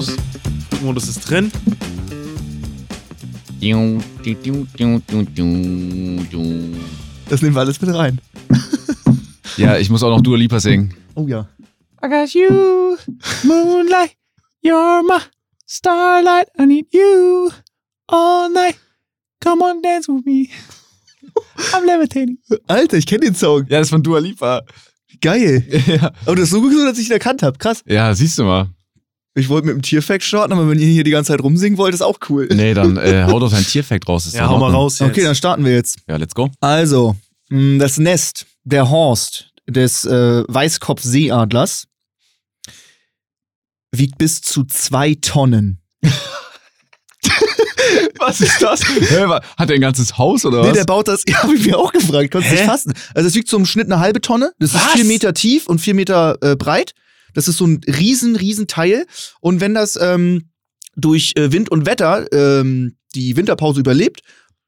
Flugmodus. Flugmodus ist drin. Das nehmen wir alles mit rein. Ja, ich muss auch noch Dua Lipa singen. Oh ja. I got you, moonlight, you're my starlight. I need you all night. Come on, dance with me. I'm levitating. Alter, ich kenne den Song. Ja, das ist von Dua Lipa. Geil. Ja, Aber das ist so gut, dass ich ihn erkannt habe. Krass. ja siehst du mal. Ich wollte mit dem Tierfact starten, aber wenn ihr hier die ganze Zeit rumsingen wollt, ist auch cool. Nee, dann äh, hau doch dein Tierfact raus. Ist Ja, hau mal raus jetzt. Okay, dann starten wir jetzt. Ja, let's go. Also, mh, das Nest, der Horst des äh, Weißkopfseeadlers wiegt bis zu zwei Tonnen. Was ist das? Hä, Hat er ein ganzes Haus oder Nee, was? der baut das, ja, hab ich mir auch gefragt, konntest Hä? nicht fassen. Also es wiegt so im Schnitt eine halbe Tonne, das ist Was? vier Meter tief und vier Meter äh, breit. Das ist so ein riesen, riesen Teil. Und wenn das ähm, durch äh, Wind und Wetter ähm, die Winterpause überlebt,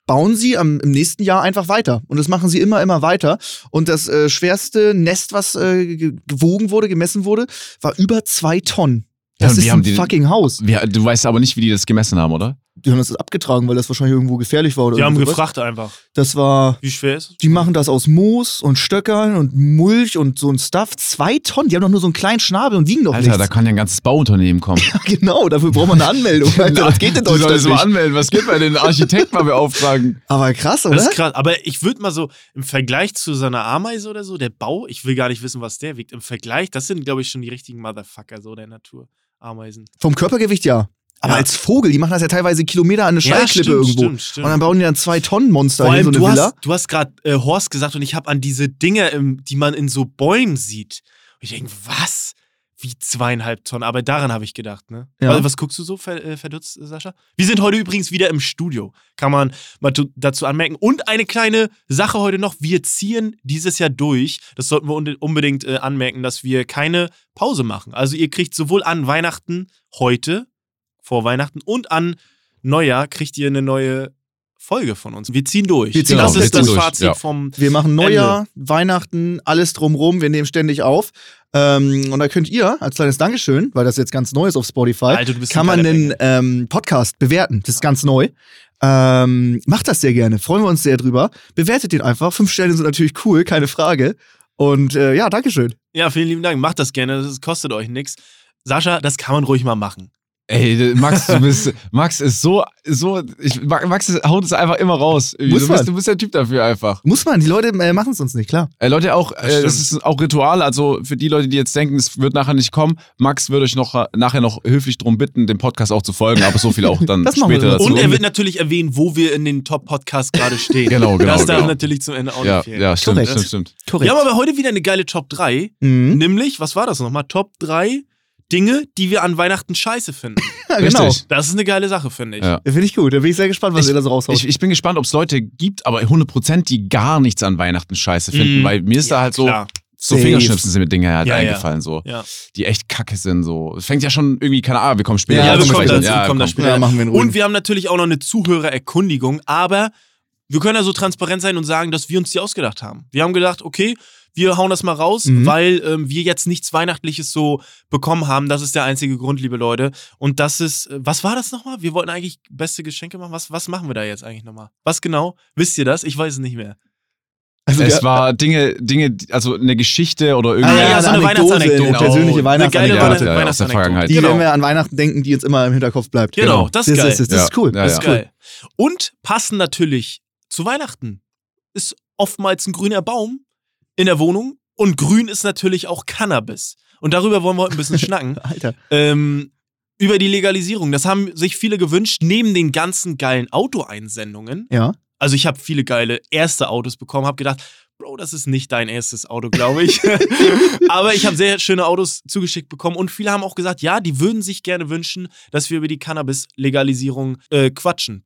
bauen sie am, im nächsten Jahr einfach weiter. Und das machen sie immer, immer weiter. Und das äh, schwerste Nest, was äh, ge- gewogen wurde, gemessen wurde, war über zwei Tonnen. Ja, Das und ist ein die- fucking Haus. Wir, du weißt aber nicht, wie die das gemessen haben, oder? Die haben das abgetragen, weil das wahrscheinlich irgendwo gefährlich war oder Die haben sowas. gefragt einfach. Das war Wie schwer ist es? Die machen das aus Moos und Stöckern und Mulch und so ein Stuff. Zwei Tonnen, die haben doch nur so einen kleinen Schnabel und wiegen doch Alter, da nichts. kann ja ein ganzes Bauunternehmen kommen. Ja, genau, dafür braucht man eine Anmeldung. Alter, das geht in Du sollst Deutschland mal nicht. anmelden. Was geht bei den Architekten mal beauftragen? Aber krass, Das oder? ist krass. Aber ich würde mal so im Vergleich zu so einer Ameise oder so, der Bau, ich will gar nicht wissen, was der wiegt. Im Vergleich, das sind, glaube ich, schon die richtigen Motherfucker so der Natur. Ameisen. Vom Körpergewicht ja. Aber Ja. als Vogel, die machen das ja teilweise Kilometer an eine Ja, Schallklippe stimmt, irgendwo. stimmt, stimmt. Und dann bauen die dann zwei Tonnen Monster Vor allem, so eine du Villa. hast, du hast gerade äh, Horst gesagt und ich habe an diese Dinge, im, die man in so Bäumen sieht. Und ich denke, was? Wie zweieinhalb Tonnen. Aber daran habe ich gedacht, ne? Ja. Also, was guckst du so ver, äh, verdutzt, Sascha? Wir sind heute übrigens wieder im Studio. Kann man mal dazu anmerken. Und eine kleine Sache heute noch. Wir ziehen dieses Jahr durch. Das sollten wir unde- unbedingt äh, anmerken, dass wir keine Pause machen. Also, ihr kriegt sowohl an Weihnachten heute, vor Weihnachten, und an Neujahr kriegt ihr eine neue Folge von uns. Wir ziehen durch. Wir ziehen das komplett ist das Fazit ja. vom. Wir machen Neujahr, Weihnachten, alles drumrum. Wir nehmen ständig auf. Ähm, und da könnt ihr als kleines Dankeschön, weil das jetzt ganz neu ist auf Spotify, Alter, kann man den ähm, Podcast bewerten. Das ist ganz neu. Ähm, macht das sehr gerne. Freuen wir uns sehr drüber. Bewertet den einfach. Fünf Sterne sind natürlich cool, keine Frage. Und äh, ja, Dankeschön. Ja, vielen lieben Dank. Macht das gerne. Das kostet euch nichts. Sascha, das kann man ruhig mal machen. Ey, Max, du bist, Max ist so, so, ich, Max ist- haut es einfach immer raus. Muss du, man. bist, du bist der Typ dafür einfach. Muss man, die Leute äh, machen es uns nicht, klar. Äh, Leute, auch, Das äh, das ist auch Ritual, also für die Leute, die jetzt denken, es wird nachher nicht kommen, Max wird euch noch, nachher noch höflich darum bitten, dem Podcast auch zu folgen, aber so viel auch dann Das machen wir später dazu. Und er wird natürlich erwähnen, wo wir in den Top-Podcasts gerade stehen. Genau, genau, Das darf genau. natürlich zum Ende auch ja, nicht fehlen. ja, stimmt, Korrekt. stimmt, stimmt. Korrekt. Wir haben aber heute wieder eine geile Top 3. mhm. Nämlich, was war das nochmal? Top 3 Dinge, die wir an Weihnachten scheiße finden. ja, genau. Richtig. Das ist eine geile Sache, finde ich. Ja. Finde ich gut. Da bin ich sehr gespannt, was Ich- ihr da so raushaut. Ich, ich bin gespannt, ob es Leute gibt, aber 100% die gar nichts an Weihnachten scheiße finden, Mhm. weil mir ist da halt so, Klar. so Safe. Fingerschnipsen sind mir Dinge halt Ja, ja. eingefallen, so, Ja, die echt kacke sind, so. Es fängt ja schon irgendwie, keine Ahnung, wir kommen später Ja, ja wir kommen dazu, Ja, da später. ja, machen wir. Und wir haben natürlich auch noch eine Zuhörererkundigung, aber wir können ja so transparent sein und sagen, dass wir uns die ausgedacht haben. Wir haben gedacht, okay, wir hauen das mal raus, Mhm. weil ähm, wir jetzt nichts Weihnachtliches so bekommen haben. Das ist der einzige Grund, liebe Leute. Und das ist, äh, was war das nochmal? Wir wollten eigentlich beste Geschenke machen. Was, was machen wir da jetzt eigentlich nochmal? Was genau? Wisst ihr das? Ich weiß es nicht mehr. also Es war Dinge, Dinge, also eine Geschichte oder irgendwie. Ah, ja, so eine Anekdose, Weihnachtsanekdote. Eine persönliche Eine geile Weihnachtsanekdote. Ja, ja, aus der Weihnachtsanekdote. Vergangenheit. Die, Genau. wenn wir an Weihnachten denken, die jetzt immer im Hinterkopf bleibt. Genau, das ist das geil. Ist, es. das Ja. ist cool. Ja, Das ja. ist geil. Und passen natürlich zu Weihnachten. Ist oftmals ein grüner Baum in der Wohnung und grün ist natürlich auch Cannabis. Und darüber wollen wir heute ein bisschen schnacken. Alter. Ähm, über die Legalisierung. Das haben sich viele gewünscht, neben den ganzen geilen Autoeinsendungen. Ja. Also ich habe viele geile erste Autos bekommen, habe gedacht, Bro, das ist nicht dein erstes Auto, glaube ich. Aber ich habe sehr schöne Autos zugeschickt bekommen und viele haben auch gesagt, ja, die würden sich gerne wünschen, dass wir über die Cannabis-Legalisierung äh, quatschen.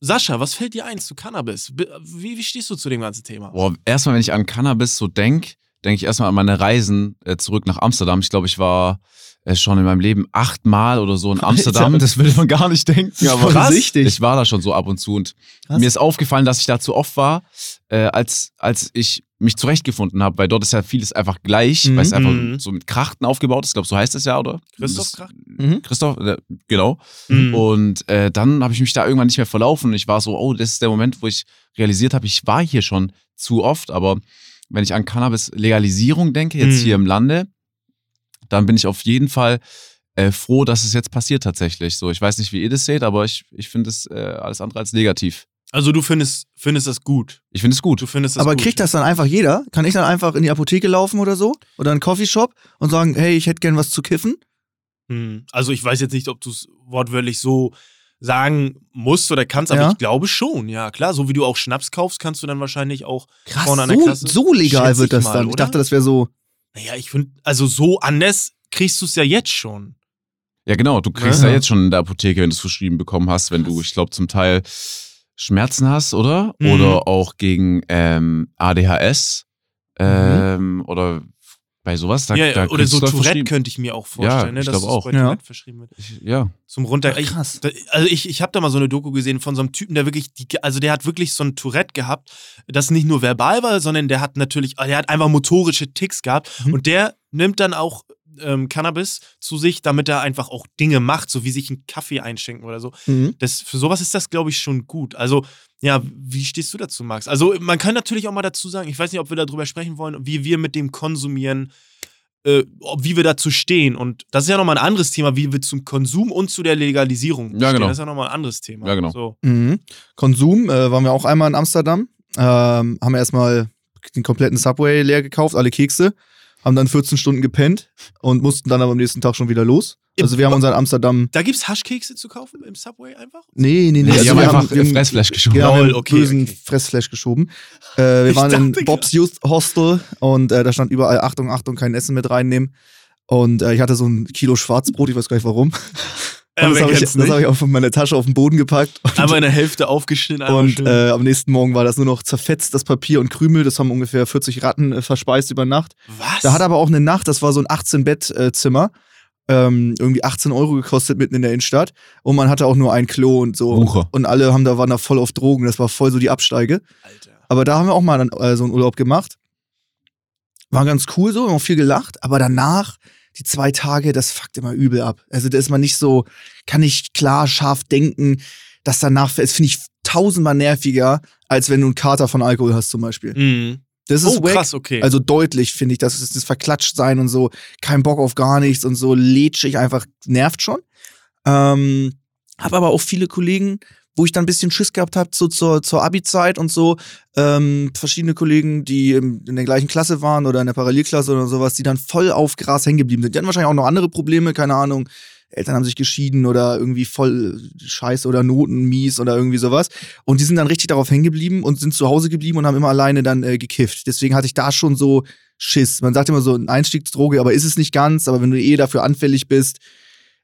Sascha, was fällt dir ein zu Cannabis? Wie, wie stehst du zu dem ganzen Thema? Boah, erstmal, wenn ich an Cannabis so denk, denke ich erstmal an meine Reisen äh, zurück nach Amsterdam. Ich glaube, ich war äh, schon in meinem Leben achtmal oder so in Amsterdam. Das würde man gar nicht denken. Aber süchtig. ich war da schon so ab und zu und Krass. mir ist aufgefallen, dass ich da zu oft war, äh, als, als ich mich zurechtgefunden habe, weil dort ist ja vieles einfach gleich, Mhm. weil es einfach Mhm. so mit Krachten aufgebaut ist. Ich glaube, so heißt es ja, oder? Christoph Krachten? Mhm. Christoph, äh, genau. Mhm. Und äh, dann habe ich mich da irgendwann nicht mehr verlaufen. Ich war so, oh, das ist der Moment, wo ich realisiert habe, ich war hier schon zu oft. Aber wenn ich an Cannabis-Legalisierung denke, jetzt Mhm. hier im Lande, dann bin ich auf jeden Fall äh, froh, dass es jetzt passiert tatsächlich. So, ich weiß nicht, wie ihr das seht, aber ich, ich finde es äh, alles andere als negativ. Also du findest, findest das gut. Ich finde es gut. Du findest das Aber gut. kriegt das dann einfach jeder? Kann ich dann einfach in die Apotheke laufen oder so? Oder in einen Coffeeshop und sagen, hey, ich hätte gern was zu kiffen? Hm. Also ich weiß jetzt nicht, ob du es wortwörtlich so sagen musst oder kannst, aber Ja. ich glaube schon, ja klar. So wie du auch Schnaps kaufst, kannst du dann wahrscheinlich auch Krass, vorne an der so, Kasse. so legal wird ich das mal, dann. Ich oder? dachte, das wäre so. Naja, ich finde, also so anders kriegst du es ja jetzt schon. Ja, genau. Du kriegst Ja. ja, jetzt schon in der Apotheke, wenn du es verschrieben bekommen hast, wenn du, ich glaube, zum Teil Schmerzen hast, oder? Mhm. Oder auch gegen ähm, ADHS ähm, oder bei sowas. Da, ja, da oder so Tourette könnte ich mir auch vorstellen, ne, ich dass es auch. bei Ja. Tourette verschrieben wird. Ich, ja. Zum runter. Ach, ich, krass. da, also ich, ich habe da mal so eine Doku gesehen von so einem Typen, der wirklich, die, also der hat wirklich so ein Tourette gehabt, das nicht nur verbal war, sondern der hat natürlich, der hat einfach motorische Ticks gehabt Mhm. und der nimmt dann auch ähm, Cannabis zu sich, damit er einfach auch Dinge macht, so wie sich einen Kaffee einschenken oder so. Mhm. Das, für sowas ist das, glaube ich, schon gut. Also, ja, wie stehst du dazu, Max? Also, man kann natürlich auch mal dazu sagen, ich weiß nicht, ob wir darüber sprechen wollen, wie wir mit dem Konsumieren, äh, ob, wie wir dazu stehen. Und das ist ja nochmal ein anderes Thema, wie wir zum Konsum und zu der Legalisierung Ja, stehen. genau. Das ist ja nochmal ein anderes Thema. Ja, genau. So. Mhm. Konsum, äh, waren wir auch einmal in Amsterdam. Ähm, haben erstmal den kompletten Subway leer gekauft, alle Kekse. Haben dann 14 Stunden gepennt und mussten dann aber am nächsten Tag schon wieder los. Also wir haben uns in Amsterdam. Da gibt es Haschkekse zu kaufen im Subway einfach? Nee, nee, nee. Ja, die also haben wir einfach wir äh, Fressflash geschoben. Genau, Lol, wir haben okay, bösen okay. Fressflash geschoben. Äh, wir Ich waren in dachte Bob's Youth Hostel und äh, da stand überall Achtung, Achtung, kein Essen mit reinnehmen. Und äh, ich hatte so ein Kilo Schwarzbrot, ich weiß gar nicht warum. Und das habe ich, das hab ich auch von meiner Tasche auf den Boden gepackt. Und, Einmal in der Hälfte aufgeschnitten. und äh, am nächsten Morgen war das nur noch zerfetzt, das Papier und Krümel. Das haben ungefähr 40 Ratten äh, verspeist über Nacht. Was? Da hat aber auch eine Nacht, das war so ein 18-Bett-Zimmer, ähm, irgendwie 18 Euro gekostet mitten in der Innenstadt. Und man hatte auch nur ein Klo und so. Wucher. Und alle haben da, waren da voll auf Drogen. Das war voll so die Absteige. Alter. Aber da haben wir auch mal dann, äh, so einen Urlaub gemacht. War ganz cool so, haben auch viel gelacht. Aber danach, die zwei Tage, das fuckt immer übel ab. Also da ist man nicht so, kann nicht klar, scharf denken. Das danach, das finde ich tausendmal nerviger, als wenn du einen Kater von Alkohol hast zum Beispiel. Mhm. Das ist Oh, wack. krass, okay. Also deutlich finde ich, das ist das Verklatschtsein und so, kein Bock auf gar nichts und so lätschig einfach nervt schon. Ähm, habe aber auch viele Kollegen, wo ich dann ein bisschen Schiss gehabt habe, so zur, zur Abi-Zeit und so, ähm, verschiedene Kollegen, die in der gleichen Klasse waren oder in der Parallelklasse oder sowas, die dann voll auf Gras hängen geblieben sind. Die hatten wahrscheinlich auch noch andere Probleme, keine Ahnung. Eltern haben sich geschieden oder irgendwie voll scheiße oder Noten mies oder irgendwie sowas. Und die sind dann richtig darauf hängen geblieben und sind zu Hause geblieben und haben immer alleine dann äh, gekifft. Deswegen hatte ich da schon so Schiss. Man sagt immer so, ein Einstiegsdroge, aber ist es nicht ganz. Aber wenn du eh dafür anfällig bist,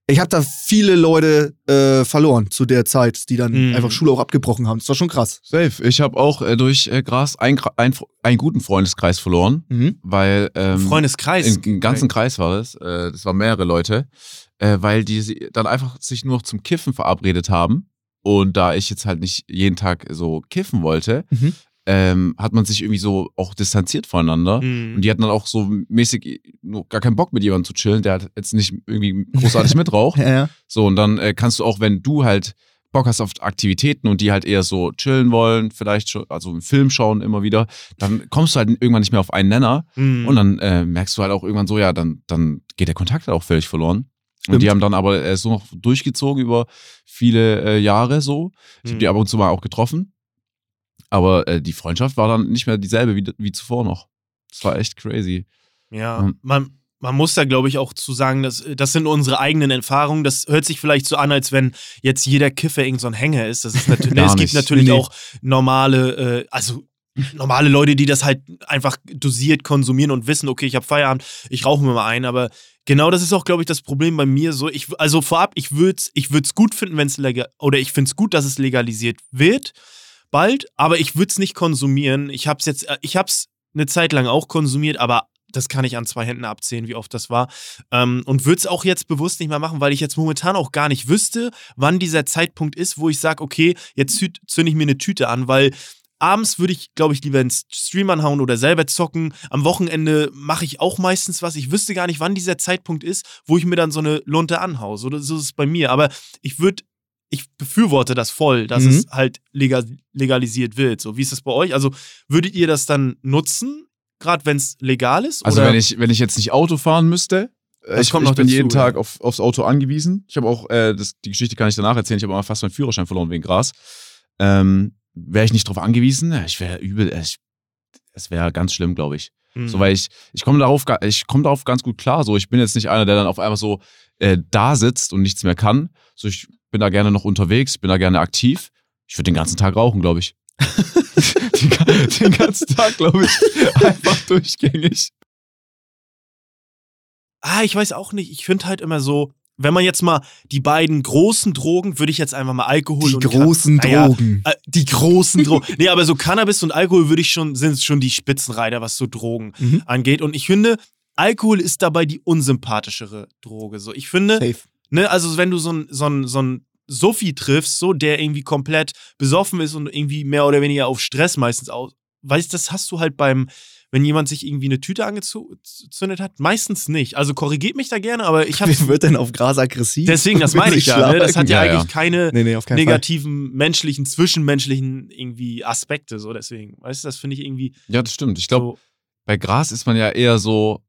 ich habe da viele Leute äh, verloren zu der Zeit, die dann Mhm. einfach Schule auch abgebrochen haben. Das war schon krass. Safe. Ich habe auch äh, durch äh, Gras einen, ein, einen guten Freundeskreis verloren, Mhm. weil ähm, Freundeskreis. Im, ganzen Kreis war das. Äh, das waren mehrere Leute, äh, weil die dann einfach sich nur noch zum Kiffen verabredet haben. Und da ich jetzt halt nicht jeden Tag so kiffen wollte, Mhm. Ähm, hat man sich irgendwie so auch distanziert voneinander. Mhm. Und die hatten dann auch so mäßig nur gar keinen Bock mit jemandem zu chillen, der halt jetzt nicht irgendwie großartig mitraucht. Ja, ja. So, und dann äh, kannst du auch, wenn du halt Bock hast auf Aktivitäten und die halt eher so chillen wollen, vielleicht schon, also einen Film schauen immer wieder, dann kommst du halt irgendwann nicht mehr auf einen Nenner. Mhm. Und dann äh, merkst du halt auch irgendwann so, ja, dann, dann geht der Kontakt halt auch völlig verloren. Und die haben dann aber äh, so noch durchgezogen über viele äh, Jahre so. Ich habe Mhm. die ab und zu mal auch getroffen. Aber äh, die Freundschaft war dann nicht mehr dieselbe wie, wie zuvor noch. Das war echt crazy. Ja, Mhm. man, man muss da, glaube ich, auch zu sagen, dass, das sind unsere eigenen Erfahrungen. Das hört sich vielleicht so an, als wenn jetzt jeder Kiffer irgend so ein Hänger ist. Das ist natürlich, es gibt natürlich Nee, auch normale, äh, also normale Leute, die das halt einfach dosiert konsumieren und wissen, okay, ich habe Feierabend, ich rauche mir mal ein, aber genau das ist auch, glaube ich, das Problem bei mir so. Ich, also vorab, ich würde es ich würd's gut finden, wenn es legal, oder ich finde es gut, dass es legalisiert wird, bald, aber ich würde es nicht konsumieren. Ich habe es jetzt, äh, ich habe es eine Zeit lang auch konsumiert, aber das kann ich an zwei Händen abzählen, wie oft das war. Ähm, und würde es auch jetzt bewusst nicht mehr machen, weil ich jetzt momentan auch gar nicht wüsste, wann dieser Zeitpunkt ist, wo ich sage, okay, jetzt zü- zünde ich mir eine Tüte an, weil abends würde ich, glaube ich, lieber ins Stream anhauen oder selber zocken. Am Wochenende mache ich auch meistens was. Ich wüsste gar nicht, wann dieser Zeitpunkt ist, wo ich mir dann so eine Lunte anhaue. So, so ist es bei mir. Aber ich würde, ich befürworte das voll, dass Mhm. es halt legal, legalisiert wird. So, wie ist das bei euch? Also, würdet ihr das dann nutzen, gerade wenn es legal ist? Also oder? wenn ich, wenn ich jetzt nicht Auto fahren müsste, äh, Das ich, ich bin dazu, jeden ja. Tag auf, aufs Auto angewiesen. Ich habe auch, äh, das, die Geschichte kann ich danach erzählen, ich habe mal fast meinen Führerschein verloren wegen Gras. Ähm, wäre ich nicht drauf angewiesen, ja, ich wäre übel, äh, ich, es wäre ganz schlimm, glaube ich. Mhm. So, weil ich, ich komme darauf, ich komme darauf ganz gut klar. So, ich bin jetzt nicht einer, der dann auf einmal so äh, da sitzt und nichts mehr kann. So, ich bin da gerne noch unterwegs, bin da gerne aktiv. Ich würde den ganzen Tag rauchen, glaube ich. den, den ganzen Tag, glaube ich. Einfach durchgängig. Ah, ich weiß auch nicht. Ich finde halt immer so, wenn man jetzt mal die beiden großen Drogen, würde ich jetzt einfach mal Alkohol Die und großen ja, Drogen. Äh, die großen Drogen. nee, aber so Cannabis und Alkohol würde ich schon, sind schon die Spitzenreiter, was so Drogen Mhm. angeht. Und ich finde, Alkohol ist dabei die unsympathischere Droge. So, ich finde, Safe. Ne, also wenn du so ein, so ein, so ein Sophi triffst, so, der irgendwie komplett besoffen ist und irgendwie mehr oder weniger auf Stress meistens aus. Weißt das hast du halt beim, wenn jemand sich irgendwie eine Tüte angezündet hat, meistens nicht. Also korrigiert mich da gerne, aber ich habe Wer wird denn auf Gras aggressiv? Deswegen, das meine ich ja. Ne? Das hat ja, Ja, ja. eigentlich keine Nee, nee, negativen, menschlichen, zwischenmenschlichen irgendwie Aspekte. So deswegen, weißt du, das finde ich irgendwie Ja, das stimmt. Ich glaube, so. bei Gras ist man ja eher so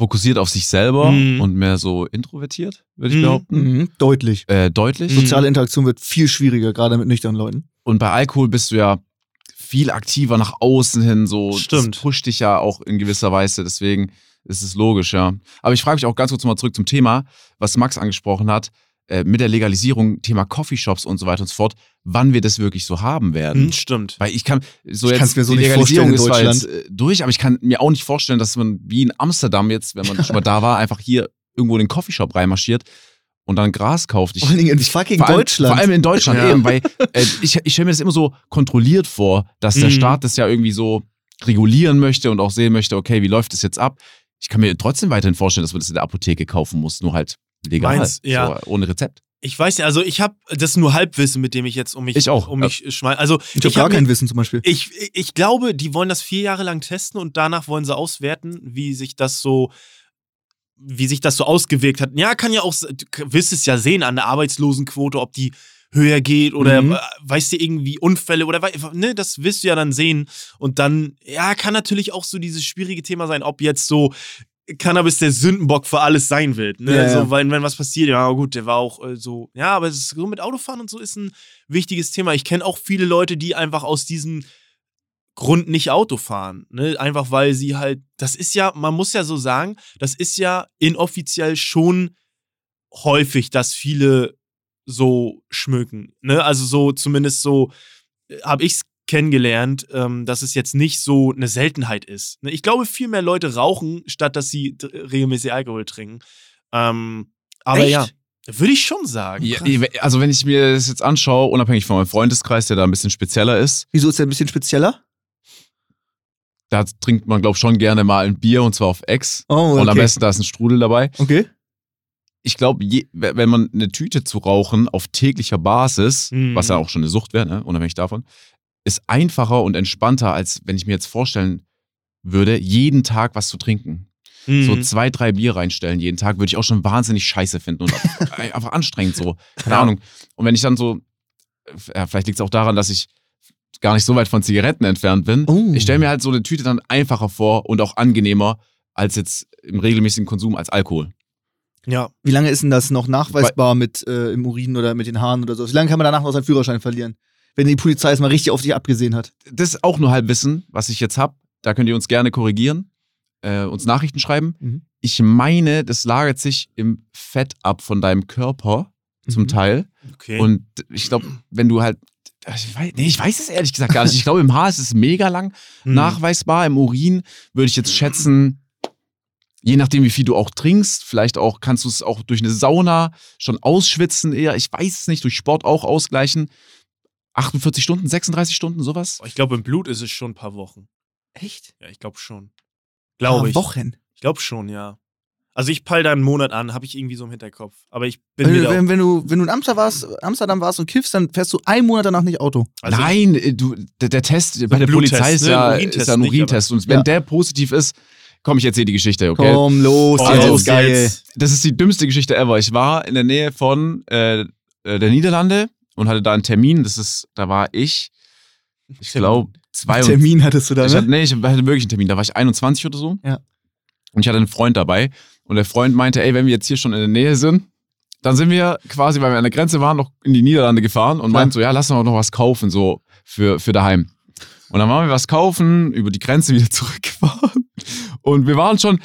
fokussiert auf sich selber Mhm. und mehr so introvertiert, würde ich Mhm. behaupten. Mhm, deutlich. Äh, deutlich. Soziale Interaktion wird viel schwieriger, gerade mit nüchternen Leuten. Und bei Alkohol bist du ja viel aktiver nach außen hin, so Stimmt. das pusht dich ja auch in gewisser Weise, deswegen ist es logisch, ja. Aber ich frage mich auch ganz kurz mal zurück zum Thema, was Max angesprochen hat, äh, mit der Legalisierung, Thema Coffeeshops und so weiter und so fort, wann wir das wirklich so haben werden. Hm, stimmt. Weil ich kann so Ich jetzt mir so die Legalisierung ist zwar jetzt äh, durch, aber ich kann mir auch nicht vorstellen, dass man wie in Amsterdam jetzt, wenn man schon mal da war, einfach hier irgendwo in den Coffeeshop reinmarschiert und dann Gras kauft. Ich, Vor Dingen in fucking vor allem, Deutschland. Vor allem in Deutschland Ja. eben, weil äh, ich, ich stelle mir das immer so kontrolliert vor, dass der Mhm. Staat das ja irgendwie so regulieren möchte und auch sehen möchte, okay, wie läuft das jetzt ab? Ich kann mir trotzdem weiterhin vorstellen, dass man das in der Apotheke kaufen muss, nur halt legal, Meins, ja. so, ohne Rezept. Ich weiß ja, also ich habe das nur Halbwissen, mit dem ich jetzt um mich Ich auch. um mich schmeiß. Also ich habe gar hab kein Wissen zum Beispiel. Ich, ich glaube, die wollen das vier Jahre lang testen und danach wollen sie auswerten, wie sich das so, wie sich das so ausgewirkt hat. Ja, kann ja auch, du wirst es ja sehen an der Arbeitslosenquote, ob die höher geht oder Mhm. äh, weißt du irgendwie Unfälle oder ne, das wirst du ja dann sehen. Und dann, ja, kann natürlich auch so dieses schwierige Thema sein, ob jetzt so Cannabis der Sündenbock für alles sein wird. Ne? Ja, ja. So, weil, wenn was passiert, ja gut, der war auch äh, so, ja, aber es ist so mit Autofahren und so ist ein wichtiges Thema. Ich kenne auch viele Leute, die einfach aus diesem Grund nicht Auto fahren. Ne? Einfach weil sie halt, das ist ja, man muss ja so sagen, das ist ja inoffiziell schon häufig, dass viele so schmücken. Ne? Also so, zumindest so habe ich es kennengelernt, ähm, dass es jetzt nicht so eine Seltenheit ist. Ne? Ich glaube, viel mehr Leute rauchen, statt dass sie regelmäßig Alkohol trinken. Ähm, aber Echt? ja, würde ich schon sagen. Ja, also wenn ich mir das jetzt anschaue, unabhängig von meinem Freundeskreis, der da ein bisschen spezieller ist, Wieso ist der ein bisschen spezieller? da trinkt man, glaube ich, schon gerne mal ein Bier und zwar auf Ex. Oh, Und am okay. besten da ist ein Strudel dabei. Okay. Ich glaube, wenn man eine Tüte zu rauchen auf täglicher Basis, Mhm. was ja auch schon eine Sucht wäre, ne, unabhängig davon, ist einfacher und entspannter, als wenn ich mir jetzt vorstellen würde, jeden Tag was zu trinken. Mhm. So zwei, drei Bier reinstellen jeden Tag, würde ich auch schon wahnsinnig scheiße finden und einfach anstrengend so. Keine Ja. Ahnung. Und wenn ich dann so, ja, vielleicht liegt es auch daran, dass ich gar nicht so weit von Zigaretten entfernt bin. Oh. Ich stelle mir halt so eine Tüte dann einfacher vor und auch angenehmer als jetzt im regelmäßigen Konsum als Alkohol. ja. Wie lange ist denn das noch nachweisbar mit äh, im Urin oder mit den Haaren oder so? Wie lange kann man danach noch seinen Führerschein verlieren? Wenn die Polizei es mal richtig auf dich abgesehen hat. Das ist auch nur Halbwissen, was ich jetzt habe. Da könnt ihr uns gerne korrigieren, äh, uns Nachrichten schreiben. Mhm. Ich meine, das lagert sich im Fett ab von deinem Körper zum Mhm. Teil. Okay. Und ich glaube, wenn du halt. Ich weiß, nee, ich weiß es ehrlich gesagt gar nicht. Ich glaube, im Haar ist es mega lang Mhm. nachweisbar. Im Urin würde ich jetzt schätzen, je nachdem, wie viel du auch trinkst, vielleicht auch kannst du es auch durch eine Sauna schon ausschwitzen eher. Ich weiß es nicht, durch Sport auch ausgleichen. 48 Stunden, 36 Stunden, sowas? Ich glaube, im Blut ist es schon ein paar Wochen. Echt? Ja, ich glaube schon. Glaube Paar ich. Wochen. Ich glaube schon, ja. Also ich peil da einen Monat an, habe ich irgendwie so im Hinterkopf. Aber ich bin Wenn, da auch, wenn, wenn, du, wenn du in Amsterdam warst, Amsterdam warst und kiffst, dann fährst du einen Monat danach nicht Auto. also Nein, äh, du, der, der Test bei ein der Bluttest, Polizei ist ne? ja, Ein Urintest ist ja ein Urintest. Und wenn Ja. der positiv ist, komm, ich erzähle die Geschichte, okay? Komm, los, Oh, also ist geil. jetzt. Das ist die dümmste Geschichte ever. Ich war in der Nähe von äh, äh, der Niederlande und hatte da einen Termin. Das ist, da war ich, ich glaube, zwei Termin hattest du da, Ich hatte, ne? nee, ich hatte wirklich einen Termin. Da war ich 21 oder so. Ja. Und ich hatte einen Freund dabei. Und der Freund meinte, ey, wenn wir jetzt hier schon in der Nähe sind, dann sind wir quasi, weil wir an der Grenze waren, noch in die Niederlande gefahren und Klar. meinten so, ja, lass uns auch noch was kaufen, so für, für daheim. Und dann waren wir was kaufen, über die Grenze wieder zurückgefahren. Und wir waren schon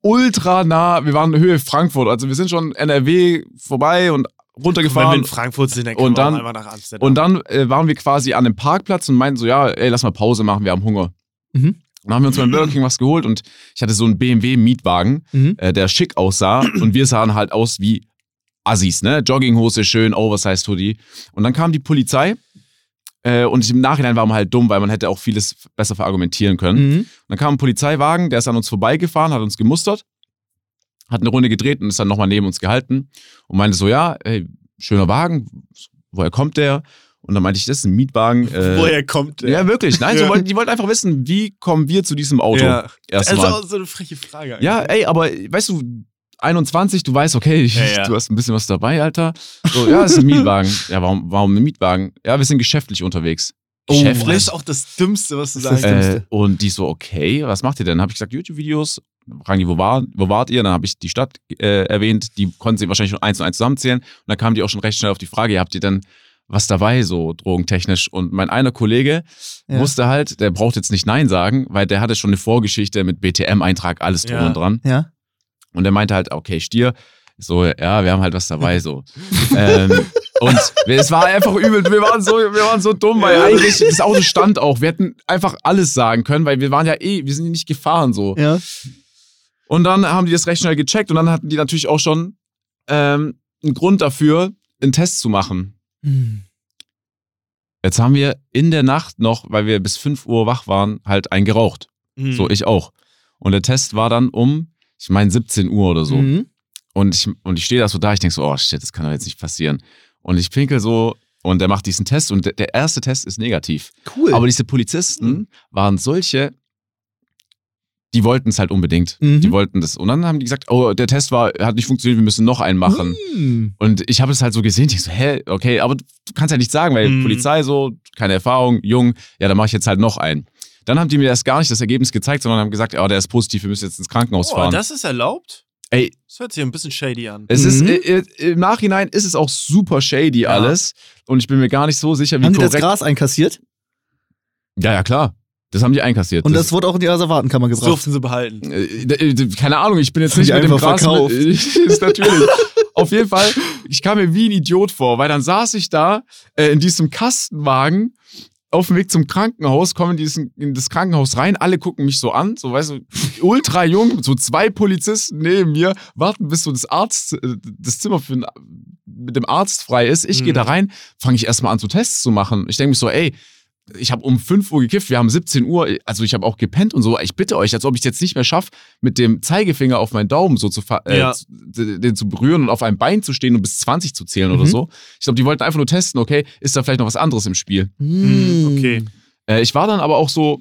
ultra nah, wir waren in Höhe Frankfurt. Also wir sind schon NRW vorbei und wenn wir runtergefahren. in Frankfurt sind, dann Und dann- einfach nach Amsterdam. Und dann äh, waren wir quasi an einem Parkplatz und meinten so, ja, ey, lass mal Pause machen, wir haben Hunger. Mhm. Dann haben wir uns beim Burger King was geholt und ich hatte so einen BMW-Mietwagen, Mhm. äh, der schick aussah und wir sahen halt aus wie Assis, ne? Jogginghose, schön, Oversized Hoodie. Und dann kam die Polizei äh, und im Nachhinein war man halt dumm, weil man hätte auch vieles besser verargumentieren können. Mhm. Und dann kam ein Polizeiwagen, der ist an uns vorbeigefahren, hat uns gemustert, hat eine Runde gedreht und ist dann nochmal neben uns gehalten und meinte so, ja, ey, schöner Wagen, woher kommt der? Und dann meinte ich, das ist ein Mietwagen. Äh, Woher kommt der? Ja, wirklich. Nein, so Ja. wollten, die wollten einfach wissen, wie kommen wir zu diesem Auto? Ja. Das ist Erstmal. auch so eine freche Frage. eigentlich. Ja, ey, aber weißt du, 21, du weißt, okay, ich, Ja, ja. du hast ein bisschen was dabei, Alter. So, ja, ist ein Mietwagen. Ja, warum, warum ein Mietwagen? Ja, wir sind geschäftlich unterwegs. Oh, das ist auch das Dümmste, was du kannst. äh, und die so, okay, was macht ihr denn? Habe ich gesagt, YouTube-Videos. Fragen die, wo, war, wo wart ihr? Dann habe ich die Stadt äh, erwähnt. Die konnten sie wahrscheinlich schon eins und eins zusammenzählen. Und dann kamen die auch schon recht schnell auf die Frage, ja, habt ihr denn was dabei, so drogentechnisch? Und mein einer Kollege Ja. musste halt, der braucht jetzt nicht Nein sagen, weil der hatte schon eine Vorgeschichte mit BTM-Eintrag, alles drum Ja. und dran. Ja. Und er meinte halt, okay, Stier. So, ja, wir haben halt was dabei, so. ähm, und es war einfach übel. Wir waren so, wir waren so dumm, weil eigentlich das Auto stand auch. Wir hätten einfach alles sagen können, weil wir waren ja eh, wir sind nicht gefahren, so. Ja. Und dann haben die das recht schnell gecheckt und dann hatten die natürlich auch schon ähm, einen Grund dafür, einen Test zu machen. Mhm. Jetzt haben wir in der Nacht noch, weil wir bis 5 Uhr wach waren, halt einen geraucht. Mhm. So, ich auch. Und der Test war dann um, ich meine, 17 Uhr oder so. Mhm. Und ich, und ich stehe da so da, ich denke so, oh shit, das kann doch jetzt nicht passieren. Und ich pinkel so und der macht diesen Test und der, der erste Test ist negativ. Cool. Aber diese Polizisten waren solche, die wollten es halt unbedingt. Mhm. Die wollten das. Und dann haben die gesagt, oh, der Test war, hat nicht funktioniert, wir müssen noch einen machen. Mhm. Und ich habe es halt so gesehen, ich so, hä, okay, aber du kannst ja nicht sagen, weil Mhm. Polizei so, keine Erfahrung, jung, ja, dann mache ich jetzt halt noch einen. Dann haben die mir erst gar nicht das Ergebnis gezeigt, sondern haben gesagt, oh, der ist positiv, wir müssen jetzt ins Krankenhaus oh, fahren. das ist erlaubt? Ey, Das hört sich ein bisschen shady an. es ist Mhm. äh, äh, im Nachhinein ist es auch super shady Ja. alles und ich bin mir gar nicht so sicher, wie Haben die das korrekt. Gras einkassiert? ja, ja, klar. Das haben die einkassiert. Und das wurde auch in die Asservatenkammer Das gebracht. durften sie behalten. Äh, äh, keine Ahnung, ich bin jetzt nicht mit dem Gras verkauft. Mit, ist natürlich. Auf jeden Fall, ich kam mir wie ein Idiot vor, weil dann saß ich da äh, in diesem Kastenwagen auf dem Weg zum Krankenhaus, komme in, diesen, in das Krankenhaus rein, alle gucken mich so an, so weißt du, ultra jung, so zwei Polizisten neben mir, warten bis so das Arzt, äh, das Zimmer für den, mit dem Arzt frei ist. Ich gehe Mhm. da rein, fange ich erstmal an, so Tests zu machen. Ich denke mich so, ey, ich habe um 5 Uhr gekifft, wir haben 17 Uhr, also ich habe auch gepennt und so. Ich bitte euch, als ob ich es jetzt nicht mehr schaffe, mit dem Zeigefinger auf meinen Daumen so zu, äh, Ja. den zu berühren und auf einem Bein zu stehen und bis 20 zu zählen oder Mhm. so. Ich glaube, die wollten einfach nur testen, okay, ist da vielleicht noch was anderes im Spiel. Mhm, okay. Äh, ich war dann aber auch so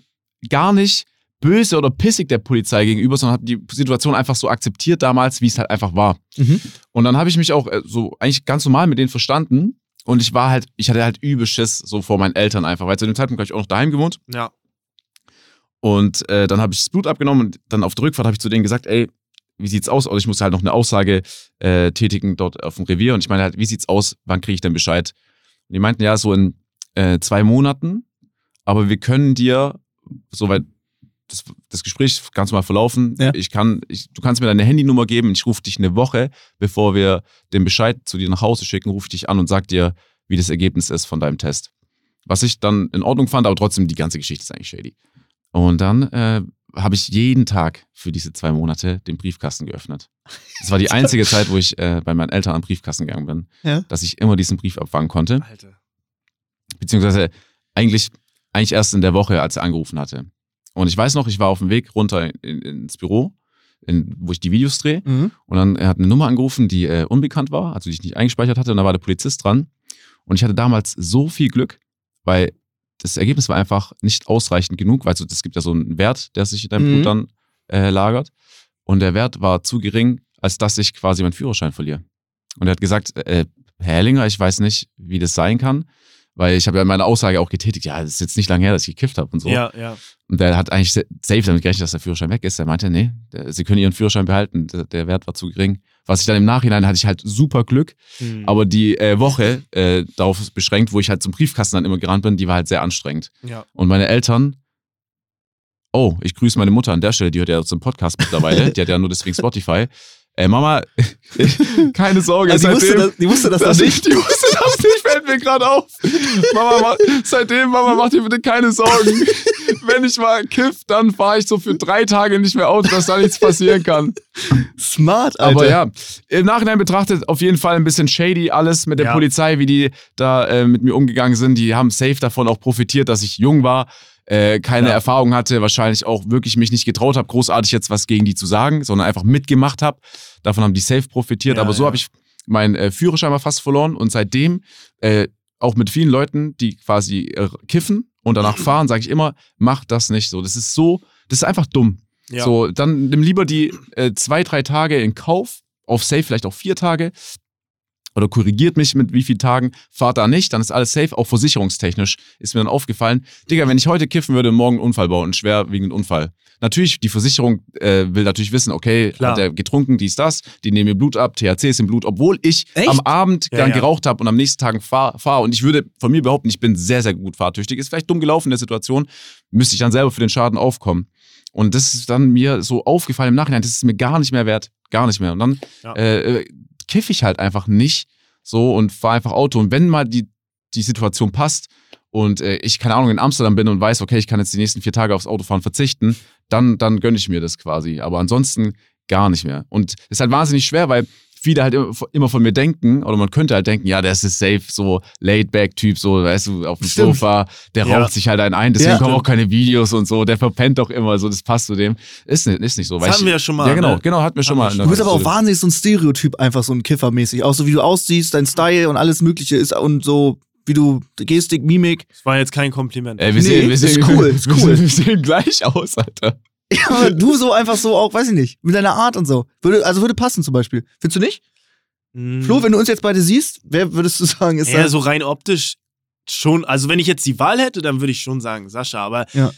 gar nicht böse oder pissig der Polizei gegenüber, sondern habe die Situation einfach so akzeptiert damals, wie es halt einfach war. Mhm. Und dann habe ich mich auch äh, so eigentlich ganz normal mit denen verstanden. Und ich war halt, ich hatte halt übel Schiss so vor meinen Eltern einfach, weil zu dem Zeitpunkt habe ich auch noch daheim gewohnt. Ja. Und äh, dann habe ich das Blut abgenommen und dann auf der Rückfahrt habe ich zu denen gesagt, ey, wie sieht's aus? Also ich musste halt noch eine Aussage äh, tätigen dort auf dem Revier und ich meine halt, wie sieht's aus? Wann kriege ich denn Bescheid? Und die meinten, ja, so in äh, zwei Monaten, aber wir können dir, soweit das, das Gespräch ganz mal verlaufen, Ja. ich kann, ich, du kannst mir deine Handynummer geben und ich rufe dich eine Woche, bevor wir den Bescheid zu dir nach Hause schicken, rufe ich dich an und sag dir, wie das Ergebnis ist von deinem Test. Was ich dann in Ordnung fand, aber trotzdem die ganze Geschichte ist eigentlich shady. Und dann äh, habe ich jeden Tag für diese zwei Monate den Briefkasten geöffnet. Das war die einzige Zeit, wo ich äh, bei meinen Eltern am Briefkasten gegangen bin, Ja. dass ich immer diesen Brief abfangen konnte. Alter. Beziehungsweise eigentlich, eigentlich erst in der Woche, als er angerufen hatte. Und ich weiß noch, ich war auf dem Weg runter in, ins Büro. in, wo ich die Videos drehe. Mhm. Und dann er hat eine Nummer angerufen, die äh, unbekannt war, also die ich nicht eingespeichert hatte. Und da war der Polizist dran. Und ich hatte damals so viel Glück, weil das Ergebnis war einfach nicht ausreichend genug, weil so, es gibt ja so einen Wert, der sich in deinem Mhm. Blut dann äh, lagert. Und der Wert war zu gering, als dass ich quasi meinen Führerschein verliere. Und er hat gesagt, äh, Herr Hellinger, ich weiß nicht, wie das sein kann, weil ich habe ja meine Aussage auch getätigt, ja, das ist jetzt nicht lange her, dass ich gekifft habe und so. Ja, ja. Und der hat eigentlich sa- safe damit gerechnet, dass der Führerschein weg ist. Er meinte, nee, der, sie können ihren Führerschein behalten, der, der Wert war zu gering. Was ich dann im Nachhinein hatte ich halt super Glück, Hm. aber die äh, Woche äh, darauf beschränkt, wo ich halt zum Briefkasten dann immer gerannt bin, die war halt sehr anstrengend. ja. Und meine Eltern, oh, ich grüße meine Mutter an der Stelle, die hört ja zum Podcast mittlerweile, die hat ja nur deswegen Spotify. Äh, Mama, keine Sorge, Also die, wusste das, die wusste das, das nicht, die wusste das nicht, fällt mir gerade auf. Mama, ma, seitdem, Mama, mach dir bitte keine Sorgen. Wenn ich mal kiff, dann fahre ich so für drei Tage nicht mehr Auto, dass da nichts passieren kann. Smart, Alter. Aber ja, im Nachhinein betrachtet auf jeden Fall ein bisschen shady alles mit der Ja. Polizei, wie die da äh, mit mir umgegangen sind. Die haben safe davon auch profitiert, dass ich jung war, äh, keine Ja. Erfahrung hatte, wahrscheinlich auch wirklich mich nicht getraut habe, großartig jetzt was gegen die zu sagen, sondern einfach mitgemacht habe. Davon haben die safe profitiert. Ja, Aber so ja. habe ich meinen äh, Führerschein mal fast verloren und seitdem äh, auch mit vielen Leuten, die quasi äh, kiffen und danach fahren, sage ich immer, mach das nicht so. Das ist so, das ist einfach dumm. ja. So, dann nimm lieber die äh, zwei, drei Tage in Kauf, auf safe vielleicht auch vier Tage. Oder korrigiert mich mit wie vielen Tagen, fahrt da nicht, dann ist alles safe, auch versicherungstechnisch ist mir dann aufgefallen. Digga, wenn ich heute kiffen würde, morgen einen Unfall bauen, einen schwerwiegenden Unfall. Natürlich, die Versicherung äh, will natürlich wissen, okay, Klar. hat er getrunken, dies, das, die nehmen mir Blut ab, THC ist im Blut, obwohl ich Echt? am Abend Ja, dann ja. geraucht habe und am nächsten Tag fahre fahr und ich würde von mir behaupten, ich bin sehr, sehr gut fahrtüchtig. Ist vielleicht dumm gelaufen in der Situation, müsste ich dann selber für den Schaden aufkommen. Und das ist dann mir so aufgefallen im Nachhinein, das ist mir gar nicht mehr wert. Gar nicht mehr. Und dann Ja. äh, äh, kiff ich halt einfach nicht so und fahre einfach Auto. Und wenn mal die, die Situation passt und äh, ich, keine Ahnung, in Amsterdam bin und weiß, okay, ich kann jetzt die nächsten vier Tage aufs Autofahren verzichten, dann, dann gönne ich mir das quasi. Aber ansonsten gar nicht mehr. Und es ist halt wahnsinnig schwer, weil viele halt immer, von mir denken, oder man könnte halt denken, ja, das ist safe, so Laid-Back-Typ, so, weißt du, auf dem Stimmt. Sofa, der Ja. raucht sich halt einen ein, deswegen Ja. kommen auch keine Videos und so, der verpennt doch immer, so, das passt zu dem. Ist nicht, ist nicht so. Das hatten ich, wir ja schon mal, Ja, genau, ne? genau, hatten wir schon Hatten mal. der Du bist aber auch wahnsinnig so ein Stereotyp, einfach so ein Kiffermäßig. Auch so wie du aussiehst, dein Style und alles Mögliche ist und so wie du Gestik, Mimik. Das war jetzt kein Kompliment. Ey, wir Nee, sehen, wir ist sehen, cool, ist wir cool. sehen, wir sehen gleich aus, Alter. Ja, aber du so einfach so auch, weiß ich nicht, mit deiner Art und so. Würde, also würde passen zum Beispiel. Findest du nicht? Hm. Flo, wenn du uns jetzt beide siehst, wer würdest du sagen, ist Ja, so rein optisch schon. Also, wenn ich jetzt die Wahl hätte, dann würde ich schon sagen Sascha. Aber Ja.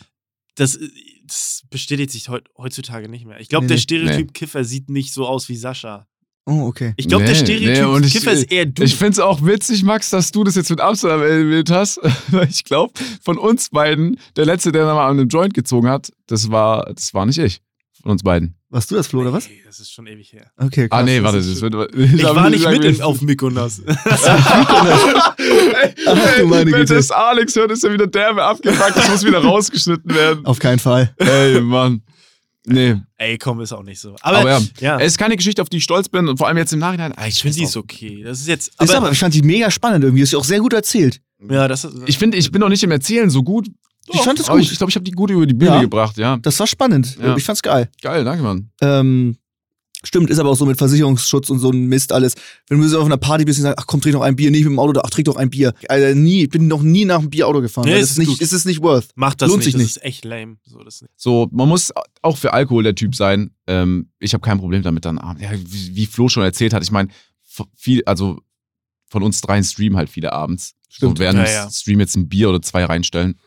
das, das bestätigt sich heut, heutzutage nicht mehr. Ich glaube, Nee, der nee. Stereotyp Kiffer sieht nicht so aus wie Sascha. Oh, okay. Ich glaube, Nee, der nee, Stereotyp ich- Kiffer ist eher du. Ich find's auch witzig, Max, dass du das jetzt mit Amsterdam erwähnt hast, weil ich glaube, von uns beiden, der Letzte, der da mal an einem Joint gezogen hat, das war, das war nicht ich. Von uns beiden. Warst du das, Flo, oder was? Nee, das ist schon ewig her. Okay, krass. ah, nee, das warte, ist das wird. Ich war nicht mit in, auf Mykonos. Ach du meine Wenn Güte. das Alex hört, ist er wieder derbe abgefuckt. Das muss wieder rausgeschnitten werden. Auf keinen Fall. Ey, Mann. Nee. Ey, komm, ist auch nicht so. Aber, Aber ja, ja. es ist keine Geschichte, auf die ich stolz bin und vor allem jetzt im Nachhinein. Ah, ich finde, die ist okay. Das ist jetzt. Ist Aber, aber, ich fand die mega spannend irgendwie. Ist ja auch sehr gut erzählt. ja, das ist. Ich finde, ich bin noch nicht im Erzählen so gut. Ich fand es Aber gut. ich, ich glaube, ich habe die gut über die Bühne Ja. gebracht, ja. Das war spannend. Ja. Ich fand's geil. Geil, danke, Mann. Ähm, stimmt, ist aber auch so mit Versicherungsschutz und so ein Mist alles. Wenn du so auf einer Party bist und sagst, ach komm, trink noch ein Bier, nicht mit dem Auto, ach, trink doch ein Bier. Alter, nie, ich bin noch nie nach einem Bier Auto gefahren. Nee, das ist nicht, ist es nicht worth. Macht das Lohnt nicht. sich das nicht. ist echt lame. So, das nicht. So, man muss auch für Alkohol der Typ sein. Ähm, ich habe kein Problem damit dann. abends- Ja, wie, wie Flo schon erzählt hat, ich meine, viel, also von uns dreien streamen halt viele abends. Stimmt. So, während Ja, ja. Stream jetzt ein Bier oder zwei reinstellen.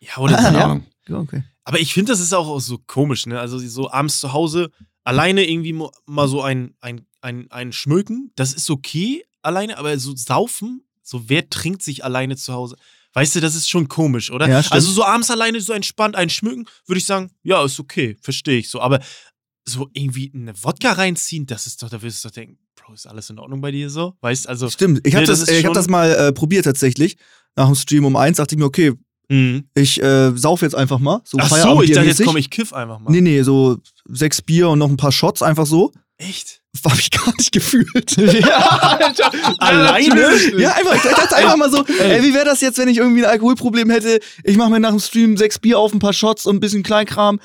Ja, oder? Keine Ja. Ahnung. Ja, okay. Aber ich finde, das ist auch so komisch, ne? Also so abends zu Hause alleine irgendwie mal so ein, ein, ein, ein Schmöken, das ist okay alleine, aber so saufen, so wer trinkt sich alleine zu Hause? Weißt du, das ist schon komisch, oder? Ja, also so abends alleine so entspannt ein Schmücken, würde ich sagen, ja, ist okay, verstehe ich so. Aber so irgendwie eine Wodka reinziehen, das ist doch, da würdest du doch denken, Bro, ist alles in Ordnung bei dir so? Weißt also. Stimmt. Ich habe Nee, das das, äh, ich hab das mal äh, probiert tatsächlich. Nach dem Stream um eins dachte ich mir, okay, Mhm. ich äh, sauf jetzt einfach mal. So Ach so, ich dachte, jetzt komme ich kiff einfach mal. Nee, nee, so sechs Bier und noch ein paar Shots einfach so. Echt? Hab ich gar nicht gefühlt. ja, Alter. Alleine? Ja, einfach, ich dachte einfach mal so, ey, wie wäre das jetzt, wenn ich irgendwie ein Alkoholproblem hätte? Ich mache mir nach dem Stream sechs Bier auf, ein paar Shots und ein bisschen Kleinkram.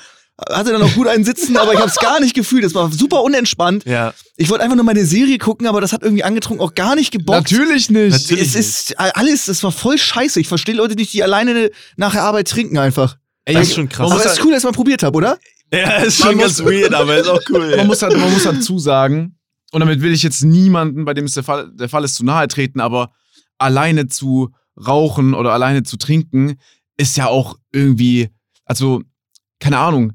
Hatte dann auch gut einen Sitzen, aber ich habe es gar nicht gefühlt. Das war super unentspannt. Ja. Ich wollte einfach nur meine Serie gucken, aber das hat irgendwie angetrunken auch gar nicht gebockt. Natürlich nicht. Natürlich. Es ist alles, das war voll scheiße. Ich verstehe Leute nicht, die alleine nach der Arbeit trinken einfach. Ey, Das ist schon krass. Aber muss, es ist cool, dass ich mal probiert habe, oder? Ja, ist Man schon muss- ganz weird, aber ist auch cool. man, muss halt, man muss dazu sagen, und damit will ich jetzt niemanden, bei dem es der Fall, der Fall ist, zu nahe treten, aber alleine zu rauchen oder alleine zu trinken ist ja auch irgendwie, also, keine Ahnung.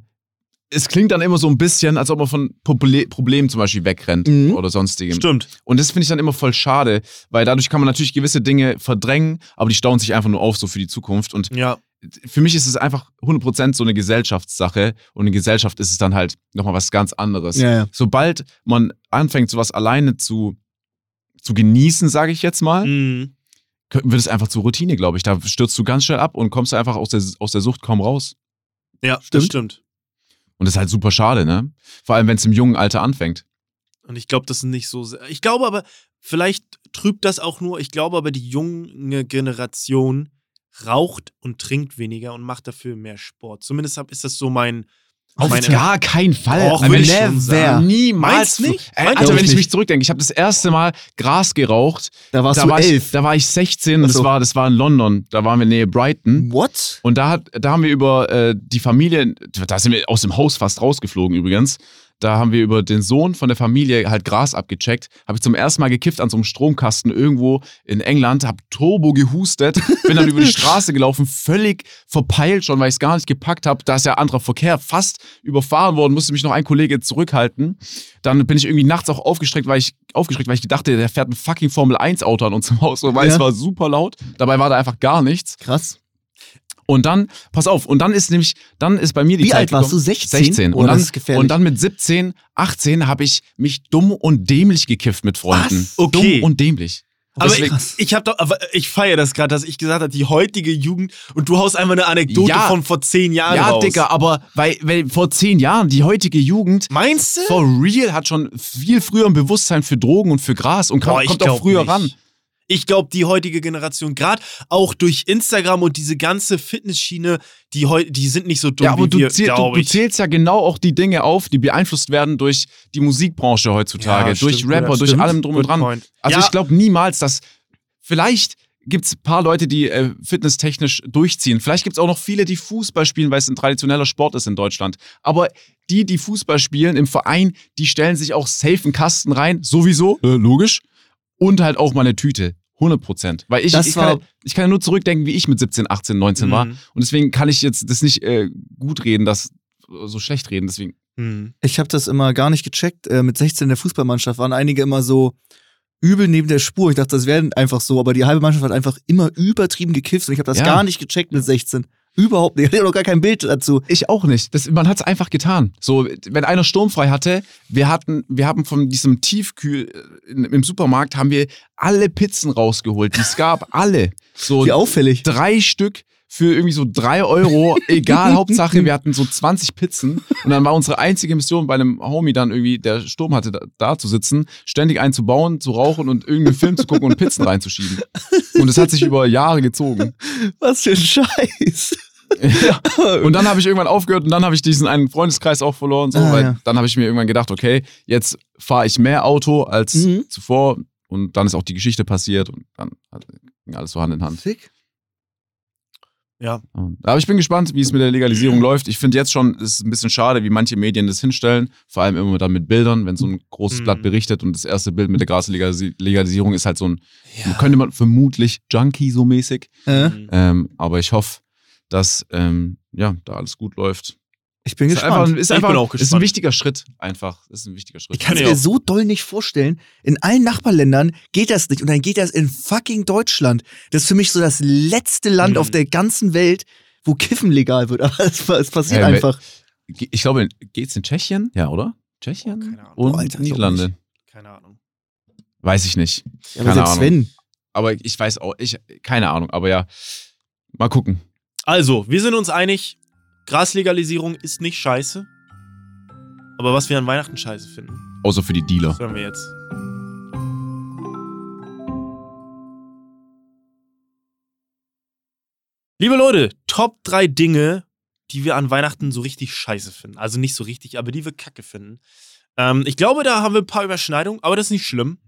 Es klingt dann immer so ein bisschen, als ob man von Proble Problemen zum Beispiel wegrennt Mhm. oder sonstigem. Stimmt. Und das finde ich dann immer voll schade, weil dadurch kann man natürlich gewisse Dinge verdrängen, aber die stauen sich einfach nur auf so für die Zukunft. Und Ja. für mich ist es einfach 100% so eine Gesellschaftssache und in Gesellschaft ist es dann halt nochmal was ganz anderes. ja. Sobald man anfängt, sowas alleine zu, zu genießen, sage ich jetzt mal, Mhm. wird es einfach zur Routine, glaube ich. Da stürzt du ganz schnell ab und kommst einfach aus der, aus der Sucht kaum raus. Ja, das Stimmt. Und das ist halt super schade, ne? Vor allem, wenn es im jungen Alter anfängt. Und ich glaube, das ist nicht so. sehr- Ich glaube aber, vielleicht trübt das auch nur. Ich glaube aber, die junge Generation raucht und trinkt weniger und macht dafür mehr Sport. Zumindest ist das so mein. Auf meine- gar keinen Fall. Wenn würde ich schon sagen. Niemals. Meinst nicht? Meinst Alter, wenn ich mich zurückdenke, ich habe das erste Mal Gras geraucht. Da warst da, du war elf. Ich, da war ich 16 und so. das war, das war in London. Da waren wir Nähe Brighton. What? Und da, hat, da haben wir über äh, die Familie, da sind wir aus dem Haus fast rausgeflogen übrigens. Da haben wir über den Sohn von der Familie halt Gras abgecheckt. Habe ich zum ersten Mal gekifft an so einem Stromkasten irgendwo in England, habe Turbo gehustet, bin dann über die Straße gelaufen, völlig verpeilt schon, weil ich es gar nicht gepackt habe. Da ist ja anderer Verkehr fast überfahren worden, musste mich noch ein Kollege zurückhalten. Dann bin ich irgendwie nachts auch aufgestreckt, weil ich aufgeschreckt, weil ich dachte, der fährt ein fucking Formel 1 Auto an uns im Haus, weil Ja. es war super laut. Dabei war da einfach gar nichts. Krass. Und dann, pass auf, und dann ist nämlich, dann ist bei mir die Wie Zeit alt warst du? gekommen- 16? 16. Oh, Und, das dann, ist gefährlich. und dann mit 17, 18 habe ich mich dumm und dämlich gekifft mit Freunden. Was? Okay. Dumm und dämlich. Aber ich, Deswegen- ich habe doch, aber ich feiere das gerade, dass ich gesagt habe, die heutige Jugend und du haust einfach eine Anekdote Ja. von vor zehn Jahren ja, raus. Digga, aber weil, weil vor zehn Jahren die heutige Jugend Meinst du? for real hat schon viel früher ein Bewusstsein für Drogen und für Gras und Boah, kommt, auch früher nicht. ran. Ich glaube, die heutige Generation, gerade auch durch Instagram und diese ganze Fitnessschiene, die, die sind nicht so dumm Ja, aber wie du, wir, zähl, du, du zählst ja genau auch die Dinge auf, die beeinflusst werden durch die Musikbranche heutzutage, Ja, durch stimmt, Rapper, ja, durch allem drum Good und dran. point. Also ich glaube niemals, dass vielleicht gibt es ein paar Leute, die äh, fitnesstechnisch durchziehen. Vielleicht gibt es auch noch viele, die Fußball spielen, weil es ein traditioneller Sport ist in Deutschland. Aber die, die Fußball spielen im Verein, die stellen sich auch safe einen Kasten rein, sowieso, äh, logisch. Und halt auch mal eine Tüte. 100 Prozent. Weil ich, Das ich, war- kann, ich kann ja nur zurückdenken, wie ich mit 17, 18, 19 war. Mhm. Und deswegen kann ich jetzt das nicht äh, gut reden, das so schlecht reden. Deswegen, Hm. Ich habe das immer gar nicht gecheckt. Äh, mit 16 in der Fußballmannschaft waren einige immer so übel neben der Spur. Ich dachte, das wäre einfach so, aber die halbe Mannschaft hat einfach immer übertrieben gekifft und ich habe das Ja. gar nicht gecheckt mit 16. Überhaupt nicht. Ich hatte noch gar kein Bild dazu. Ich auch nicht. Das, man hat es einfach getan. So, wenn einer sturmfrei hatte, wir hatten, wir haben von diesem Tiefkühl äh, in, im Supermarkt haben wir alle Pizzen rausgeholt, die es gab, alle. So Wie auffällig. drei Stück für irgendwie so drei Euro, egal, Hauptsache, wir hatten so 20 Pizzen und dann war unsere einzige Mission bei einem Homie dann irgendwie, der Sturm hatte, da, da zu sitzen, ständig einen zu bauen, zu rauchen und irgendeinen Film zu gucken und Pizzen reinzuschieben. Und es hat sich über Jahre gezogen. Was für ein Scheiß. Ja. Und dann habe ich irgendwann aufgehört und dann habe ich diesen einen Freundeskreis auch verloren. So, Ah, weil ja. dann habe ich mir irgendwann gedacht, okay, jetzt fahre ich mehr Auto als Mhm. zuvor. Und dann ist auch die Geschichte passiert und dann hat- ging alles so Hand in Hand. Sick. Ja. Aber ich bin gespannt, wie es mit der Legalisierung läuft. Ich finde jetzt schon, es ist ein bisschen schade, wie manche Medien das hinstellen. Vor allem immer dann mit Bildern, wenn so ein großes Mhm. Blatt berichtet und das erste Bild mit der Graslegalisierung ist halt so ein, ja. könnte man vermutlich Junkie so mäßig. Äh, Hm. Ähm, aber ich hoffe, dass ähm, ja, da alles gut läuft. ich bin Ist gespannt. einfach, ist Ich einfach bin auch ist ein gespannt. wichtiger Schritt, einfach. Ist ein wichtiger Schritt. Ich kann es ich mir so doll nicht vorstellen. In allen Nachbarländern geht das nicht. Und dann geht das in fucking Deutschland. Das ist für mich so das letzte Land Mhm. auf der ganzen Welt, wo Kiffen legal wird. Aber es, es passiert Hey, einfach. ich glaube, geht's in Tschechien? Ja, oder? Tschechien? Keine Ahnung. Und Boah, Alter, Niederlande. Keine Ahnung. Weiß ich nicht. Ja, aber keine selbst Ahnung. wenn. Aber ich weiß auch, ich, keine Ahnung, aber ja, mal gucken. Also, wir sind uns einig, Graslegalisierung ist nicht scheiße. Aber was wir an Weihnachten scheiße finden, Außer für die Dealer. das hören wir jetzt. Liebe Leute, Top 3 Dinge, die wir an Weihnachten so richtig scheiße finden. Also nicht so richtig, aber die wir kacke finden. Ähm, ich glaube, da haben wir ein paar Überschneidungen, aber das ist nicht schlimm.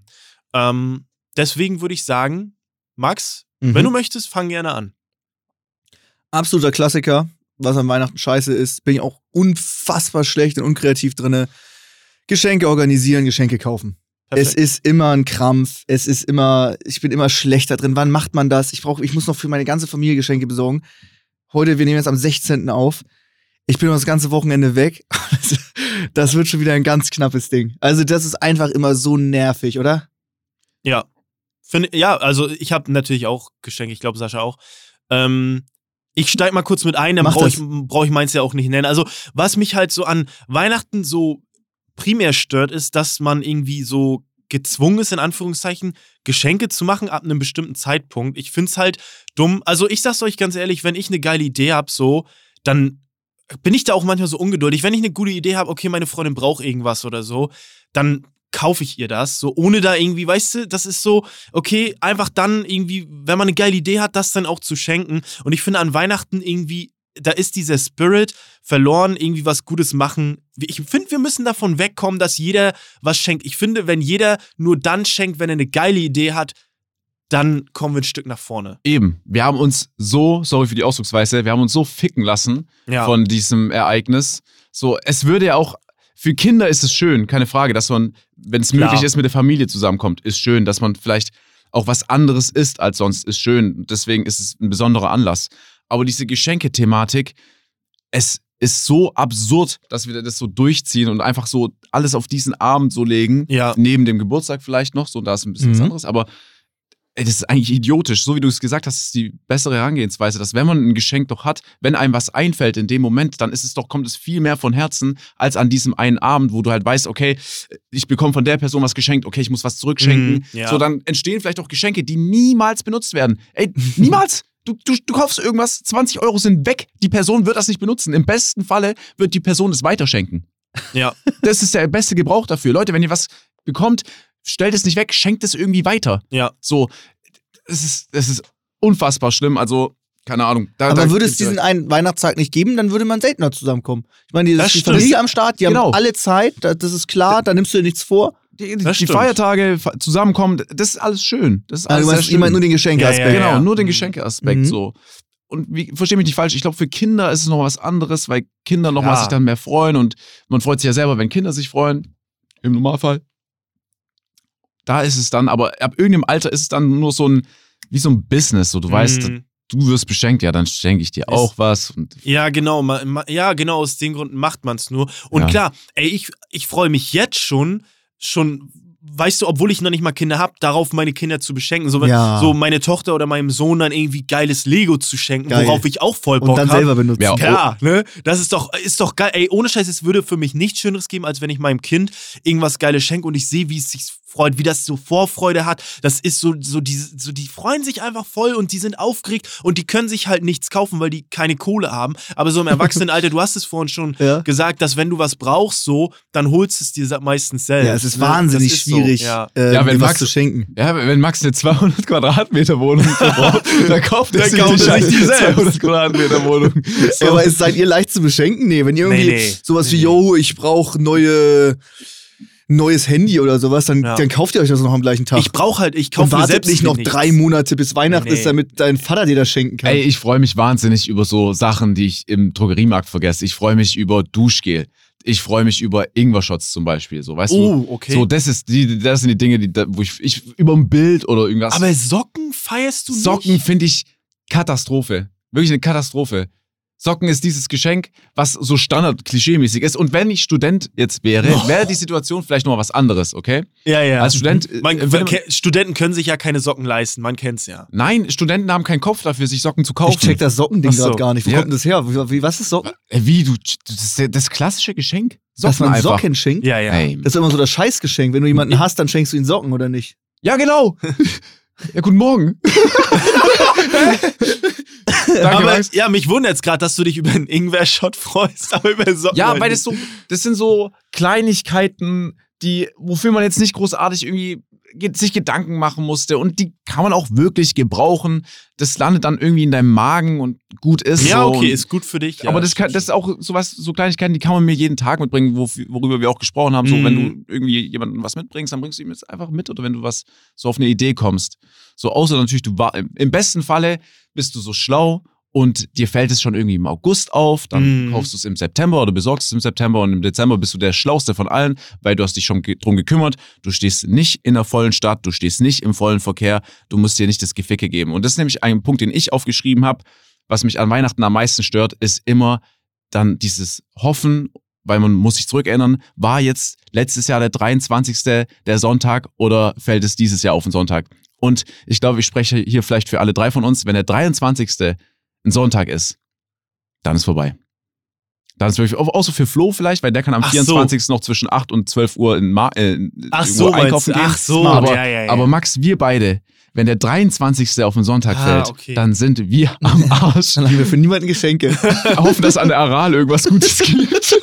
Ähm, deswegen würde ich sagen, Max, Mhm. wenn du möchtest, fang gerne an. Absoluter Klassiker, was an Weihnachten scheiße ist. Bin ich auch unfassbar schlecht und unkreativ drinne. Geschenke organisieren, Geschenke kaufen. Es ist immer ein Krampf. Es ist immer, ich bin immer schlechter drin. Wann macht man das? Ich brauche, ich muss noch für meine ganze Familie Geschenke besorgen. Heute, wir nehmen jetzt am 16. auf. Ich bin noch das ganze Wochenende weg. Das wird schon wieder ein ganz knappes Ding. Also, das ist einfach immer so nervig, oder? Ja. Find, ja, also ich habe natürlich auch Geschenke, ich glaube Sascha auch. Ähm, ich steig mal kurz mit ein, dann brauche ich, brauch ich meins ja auch nicht nennen. Also, was mich halt so an Weihnachten so primär stört, ist, dass man irgendwie so gezwungen ist, in Anführungszeichen, Geschenke zu machen ab einem bestimmten Zeitpunkt. Ich find's halt dumm. Also, ich sag's euch ganz ehrlich, wenn ich eine geile Idee hab, so, dann bin ich da auch manchmal so ungeduldig. Wenn ich eine gute Idee habe, okay, meine Freundin braucht irgendwas oder so, dann kaufe ich ihr das, so ohne da irgendwie, weißt du, das ist so, okay, einfach dann irgendwie, wenn man eine geile Idee hat, das dann auch zu schenken. Und ich finde an Weihnachten irgendwie, da ist dieser Spirit verloren, irgendwie was Gutes machen. Ich finde, wir müssen davon wegkommen, dass jeder was schenkt. Ich finde, wenn jeder nur dann schenkt, wenn er eine geile Idee hat, dann kommen wir ein Stück nach vorne. Eben. Wir haben uns so, sorry für die Ausdrucksweise, wir haben uns so ficken lassen Ja. von diesem Ereignis. So, es würde ja auch, für Kinder ist es schön, keine Frage, dass man, wenn es möglich ist, mit der Familie zusammenkommt, ist schön, dass man vielleicht auch was anderes isst als sonst, ist schön. Deswegen ist es ein besonderer Anlass. Aber diese Geschenke-Thematik, es ist so absurd, dass wir das so durchziehen und einfach so alles auf diesen Abend so legen. Ja. Neben dem Geburtstag vielleicht noch, so da ist ein bisschen was Mhm. anderes, aber das ist eigentlich idiotisch. So wie du es gesagt hast, ist die bessere Herangehensweise, dass wenn man ein Geschenk doch hat, wenn einem was einfällt in dem Moment, dann ist es doch, kommt es viel mehr von Herzen als an diesem einen Abend, wo du halt weißt, okay, ich bekomme von der Person was geschenkt, okay, ich muss was zurückschenken. Mhm, ja. So, dann entstehen vielleicht auch Geschenke, die niemals benutzt werden. Ey, niemals! Du, du, du kaufst irgendwas, 20 Euro sind weg, die Person wird das nicht benutzen. Im besten Falle wird die Person es weiterschenken. Ja. Das ist der beste Gebrauch dafür. Leute, wenn ihr was bekommt, stellt es nicht weg, schenkt es irgendwie weiter. Ja. So, es ist, es ist unfassbar schlimm. Also, keine Ahnung. Da, Aber da würde es diesen einen Weihnachtstag nicht geben, dann würde man seltener zusammenkommen. Ich meine, die, Das die. Familie am Start, die Genau. haben alle Zeit, da- das ist klar, da nimmst du dir nichts vor. die, die stimmt. Feiertage zusammenkommen, das ist alles schön. Das ist Also, alles meinst schön. jemand nur den Geschenkeaspekt. Ja, ja, genau, ja. nur den Mhm. Geschenkeaspekt Mhm. so. Und wie, versteh mich nicht falsch, ich glaube, für Kinder ist es noch was anderes, weil Kinder noch mal sich dann mehr freuen und man freut sich ja selber, wenn Kinder sich freuen. Im Normalfall. Da ist es dann, aber ab irgendeinem Alter ist es dann nur so ein, wie so ein Business. So, du weißt, Mhm. du wirst beschenkt, ja, dann schenke ich dir Ist- auch was. Und Ja, genau. ma- ma- Ja, genau, aus den Gründen macht man es nur. Und Ja. klar, ey, ich, ich freue mich jetzt schon, schon, weißt du, obwohl ich noch nicht mal Kinder habe, darauf meine Kinder zu beschenken. So, wenn- Ja. so meine Tochter oder meinem Sohn dann irgendwie geiles Lego zu schenken, Geil. worauf ich auch voll Und Bock dann habe. selber benutzen. Ja, Klar, ne? Das ist doch, ist doch geil. Ey, ohne Scheiß, es würde für mich nichts Schöneres geben, als wenn ich meinem Kind irgendwas Geiles schenke und ich sehe, wie es sich freut, wie das so Vorfreude hat. Das ist so, so, die, so, die freuen sich einfach voll und die sind aufgeregt und die können sich halt nichts kaufen, weil die keine Kohle haben. Aber so im Erwachsenenalter, du hast es vorhin schon Ja. gesagt, dass wenn du was brauchst, so, dann holst du es dir meistens selbst. Ja, es ist ne? wahnsinnig ist so, schwierig, ja. äh, Ja, wenn dir was Max- zu schenken. Ja, wenn Max eine 200 Quadratmeter Wohnung verbraucht, dann kauft er sich die die scheiß selbst. 200 Quadratmeter Wohnung. So. Ja, aber ist, seid ihr leicht zu beschenken? Nee, wenn ihr irgendwie Nee, nee. sowas wie, Nee, yo, ich brauche neue neues Handy oder sowas, dann, Ja. dann kauft ihr euch das noch am gleichen Tag. Ich brauche halt, ich kaufe selbst nicht noch nichts. drei Monate bis Weihnachten Nee, ist, damit dein Vater dir das schenken kann. Ey, ich freue mich wahnsinnig über so Sachen, die ich im Drogeriemarkt vergesse. Ich freue mich über Duschgel. Ich freue mich über Ingwer-Shots zum Beispiel. So, weißt du? Oh, okay. So, das ist die, das sind die Dinge, die, da- wo ich, ich über ein Bild oder irgendwas. aber Socken feierst du Socken nicht? finde ich Katastrophe. Wirklich eine Katastrophe. Socken ist dieses Geschenk, was so standard-klischee-mäßig ist. Und wenn ich Student jetzt wäre, Oh. wäre die Situation vielleicht noch was anderes, okay? Ja, ja. Als Student. äh, Man, man- Studenten können sich ja keine Socken leisten, man kennt's ja. nein, Studenten haben keinen Kopf dafür, sich Socken zu kaufen. ich check das Sockending so. gerade gar nicht. Wo Ja. kommt denn das her? Wie, was ist Socken? Äh, Wie, du, das ist das klassische Geschenk. Socken Dass man einfach. Socken schenkt? Ja, ja. Ey. Das ist immer so das Scheißgeschenk. Wenn du jemanden hast, dann schenkst du ihm Socken, oder nicht? Ja, genau. ja, guten Morgen. Danke, aber Max. ja, mich wundert jetzt gerade, dass du dich über einen Ingwer-Shot freust, aber über Socken. Ja, weil das so, das sind so Kleinigkeiten, die, wofür man jetzt nicht großartig irgendwie ge- sich Gedanken machen musste und die kann man auch wirklich gebrauchen. Das landet dann irgendwie in deinem Magen und gut ist. Ja, so. okay, Und- ist gut für dich. Ja, aber das, kann, das ist auch sowas, so Kleinigkeiten, die kann man mir jeden Tag mitbringen, wo, worüber wir auch gesprochen haben. So, Mhm. wenn du irgendwie jemandem was mitbringst, dann bringst du ihm jetzt einfach mit oder wenn du was so auf eine Idee kommst. So, außer natürlich, du war, im besten Falle bist du so schlau und dir fällt es schon irgendwie im August auf, dann Mhm. kaufst du es im September oder besorgst es im September und im Dezember bist du der Schlauste von allen, weil du hast dich schon drum gekümmert. Du stehst nicht in der vollen Stadt, du stehst nicht im vollen Verkehr, du musst dir nicht das Geficke geben. Und das ist nämlich ein Punkt, den ich aufgeschrieben habe, was mich an Weihnachten am meisten stört, ist immer dann dieses Hoffen, weil man muss sich zurückerinnern, war jetzt letztes Jahr der 23. der Sonntag oder fällt es dieses Jahr auf den Sonntag? Und ich glaube, ich spreche hier vielleicht für alle drei von uns, wenn der 23. ein Sonntag ist, dann ist vorbei. Dann ist wirklich, au- außer für Flo vielleicht, weil der kann am Ach so. 24. noch zwischen 8 und 12 Uhr in Ma äh, Ach so, einkaufen gehen. Ach so, aber, ja, ja, ja. aber Max, wir beide, wenn der 23. auf den Sonntag Ah, fällt, okay. dann sind wir am Arsch. Dann haben wir für niemanden Geschenke. hoffen, dass an der Aral irgendwas Gutes gibt.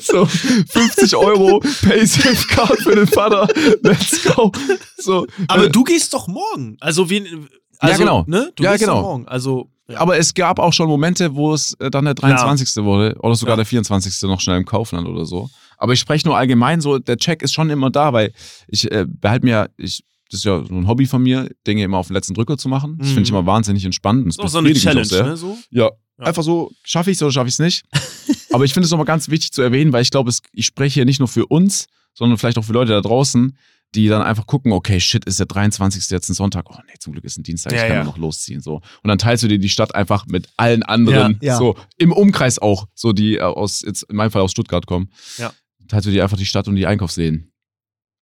So, 50 Euro Paysafe-Card für den Vater. Let's go. So, Aber äh, du gehst doch morgen. Also, wen, also genau. Ne? Du Ja, genau. morgen. Also, ja. aber es gab auch schon Momente, wo es äh, dann der 23. wurde oder sogar Ja. der 24. noch schnell im Kaufland oder so. Aber ich spreche nur allgemein so, der Check ist schon immer da, weil ich äh, behalte mir, ich, das ist ja so ein Hobby von mir, Dinge immer auf den letzten Drücker zu machen. Das Mhm. finde ich immer wahnsinnig entspannend. Das ist auch so eine Challenge, ne? So? Ja, Ja. einfach so, schaffe ich es oder schaffe ich es nicht. Aber ich finde es nochmal ganz wichtig zu erwähnen, weil ich glaube, ich spreche hier nicht nur für uns, sondern vielleicht auch für Leute da draußen, die dann einfach gucken, okay, shit, ist der 23. jetzt ein Sonntag? Oh nee, zum Glück ist ein Dienstag, ich Ja, kann ja. noch losziehen. So. Und dann teilst du dir die Stadt einfach mit allen anderen, Ja, ja. so im Umkreis auch, so die äh, aus, jetzt in meinem Fall aus Stuttgart kommen. Ja. Teilst du dir einfach die Stadt und die Einkaufsläden.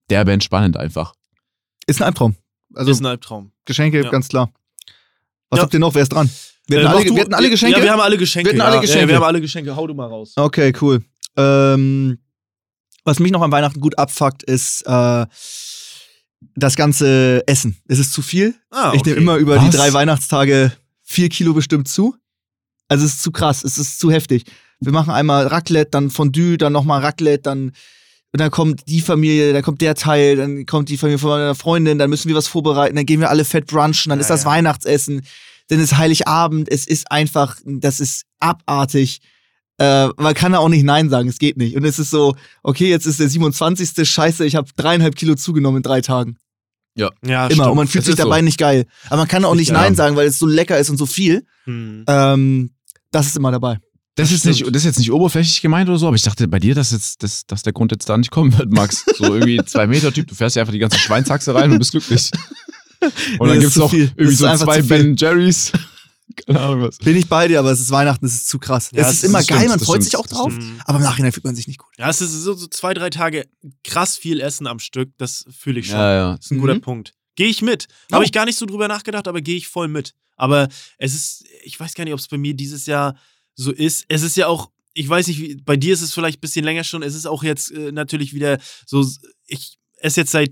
Der Band spannend einfach. Ist ein Albtraum. Also ist ein Albtraum. Geschenke, Ja. ganz klar. Was Ja. habt ihr noch? Wer ist dran? Wir Äh, hatten, mach alle, du- wir hatten alle Geschenke? Ja, wir haben alle Geschenke. Wir hatten alle. Geschenke. Ja, wir haben alle Geschenke. Hau du mal raus. Okay, cool. Ähm, was mich noch an Weihnachten gut abfuckt, ist äh, das ganze Essen. Es ist zu viel. Ah, Ich nehme immer über Was? die drei Weihnachtstage vier Kilo bestimmt zu. Also es ist zu krass, es ist zu heftig. Wir machen einmal Raclette, dann Fondue, dann nochmal Raclette, dann und dann kommt die Familie, dann kommt der Teil, dann kommt die Familie von meiner Freundin, dann müssen wir was vorbereiten, dann gehen wir alle fett brunchen, dann Ja, ist das ja. Weihnachtsessen, dann ist Heiligabend, es ist einfach, das ist abartig. Äh, man kann da auch nicht Nein sagen, es geht nicht. Und es ist so, okay, jetzt ist der 27. Scheiße, ich habe dreieinhalb Kilo zugenommen in drei Tagen. Ja, Immer. stimmt. Und man fühlt Es sich ist so. dabei nicht geil. Aber man kann auch nicht Ja. Nein sagen, weil es so lecker ist und so viel. Hm. Ähm, das ist immer dabei. Das, Das ist nicht, das ist jetzt nicht oberflächlich gemeint oder so, aber ich dachte bei dir, dass, jetzt, dass, dass der Grund jetzt da nicht kommen wird, Max. So irgendwie zwei Meter Typ, du fährst ja einfach die ganze Schweinshaxe rein und bist glücklich. Und Nee, dann gibt es noch irgendwie so zwei. Ben Jerry's. Keine Ahnung was. Bin ich bei dir, aber es ist Weihnachten, es ist zu krass. Ja, es ist ist- immer das geil, stimmt, man freut stimmt, sich auch drauf, stimmt. aber im Nachhinein fühlt man sich nicht gut. Ja, es ist so, so zwei, drei Tage krass viel Essen am Stück. Das fühle ich schon. Ja, ja. Das ist ein guter Mhm. Punkt. Gehe ich mit. Oh. Habe ich gar nicht so drüber nachgedacht, aber gehe ich voll mit. Aber es ist, ich weiß gar nicht, ob es bei mir dieses Jahr so ist. Es ist ja auch, ich weiß nicht, wie, bei dir ist es vielleicht ein bisschen länger schon. Es ist auch jetzt äh, natürlich wieder so, ich esse jetzt seit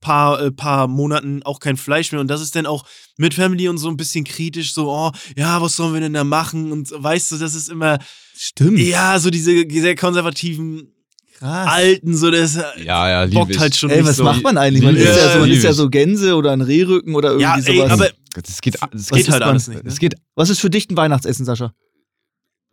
paar, äh, paar Monaten auch kein Fleisch mehr und das ist dann auch mit Family und so ein bisschen kritisch, so, oh, ja, was sollen wir denn da machen? Und weißt du, das ist immer, Stimmt. ja, so diese sehr konservativen Krass. Alten, so das Ja, ja, lieb bockt halt schon Ey, nicht was so. macht man eigentlich? Man Lieb ist ja so, man ist ja so Gänse oder ein Rehrücken oder irgendwie Ja, ey, sowas. aber Das geht, das es geht, halt alles nicht. Ne? das geht Was ist für dich ein Weihnachtsessen, Sascha?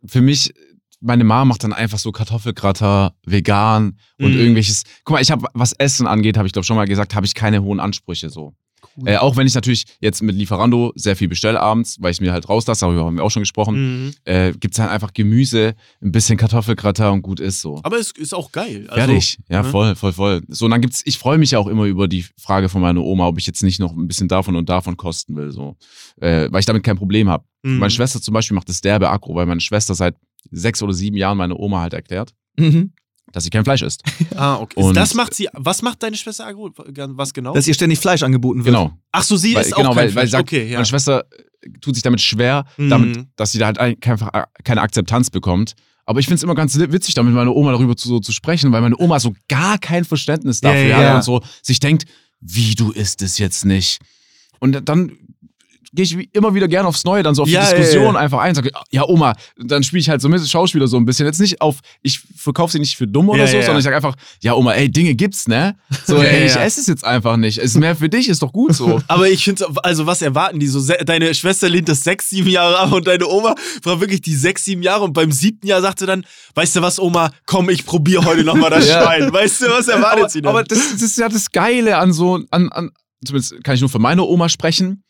für mich, meine Mama macht dann einfach so Kartoffelgratter, vegan und Mhm. irgendwelches. Guck mal, ich habe, was Essen angeht, habe ich glaube schon mal gesagt, habe ich keine hohen Ansprüche so. Cool. Äh, auch wenn ich natürlich jetzt mit Lieferando sehr viel bestelle abends, weil ich mir halt rauslasse, darüber haben wir auch schon gesprochen, Mhm. äh, gibt es halt einfach Gemüse, ein bisschen Kartoffelgratter und gut ist so. Aber es ist auch geil. Also, Fertig. Ja, ne? voll, voll, voll. So, und dann gibt's, ich freue mich ja auch immer über die Frage von meiner Oma, ob ich jetzt nicht noch ein bisschen davon und davon kosten will, so. Äh, weil ich damit kein Problem habe. Mhm. Meine Schwester zum Beispiel macht das derbe Aggro, weil meine Schwester seit sechs oder sieben Jahren meine Oma halt erklärt, Mhm. dass sie kein Fleisch isst. Ah, okay. Und- das macht sie. Was macht deine Schwester Agro? Was genau? Dass ihr ständig Fleisch angeboten wird. Genau. Ach so, sie weil, ist genau, auch kein weil, weil Fleisch. sie sagt, okay, ja. meine Schwester äh, tut sich damit schwer, Mhm. damit, dass sie da halt ein- keine, keine Akzeptanz bekommt. Aber ich finde es immer ganz witzig, da mit meiner Oma darüber zu, so zu sprechen, weil meine Oma so gar kein Verständnis Ja, dafür ja, hat ja. und so sich denkt, wie du isst es jetzt nicht. Und dann gehe ich immer wieder gerne aufs Neue dann so auf Ja, die Diskussion ja. einfach ein. Sage, ja, Oma, dann spiele ich halt so mit Schauspieler so ein bisschen. Jetzt nicht auf, ich verkaufe sie nicht für dumm oder Ja, so, ja. sondern ich sage einfach, ja, Oma, ey, Dinge gibt's, ne? So, ey, ich esse es jetzt einfach nicht. Ist mehr für dich, ist doch gut so. Aber ich finde, also was erwarten die so? Deine Schwester lehnt das sechs, sieben Jahre ab und deine Oma war wirklich die sechs, sieben Jahre und beim siebten Jahr sagte dann, weißt du was, Oma, komm, ich probiere heute nochmal das. Schwein. Weißt du, was erwartet aber, sie denn? aber das, das ist ja das Geile an so, an, an, zumindest kann ich nur für meine Oma sprechen,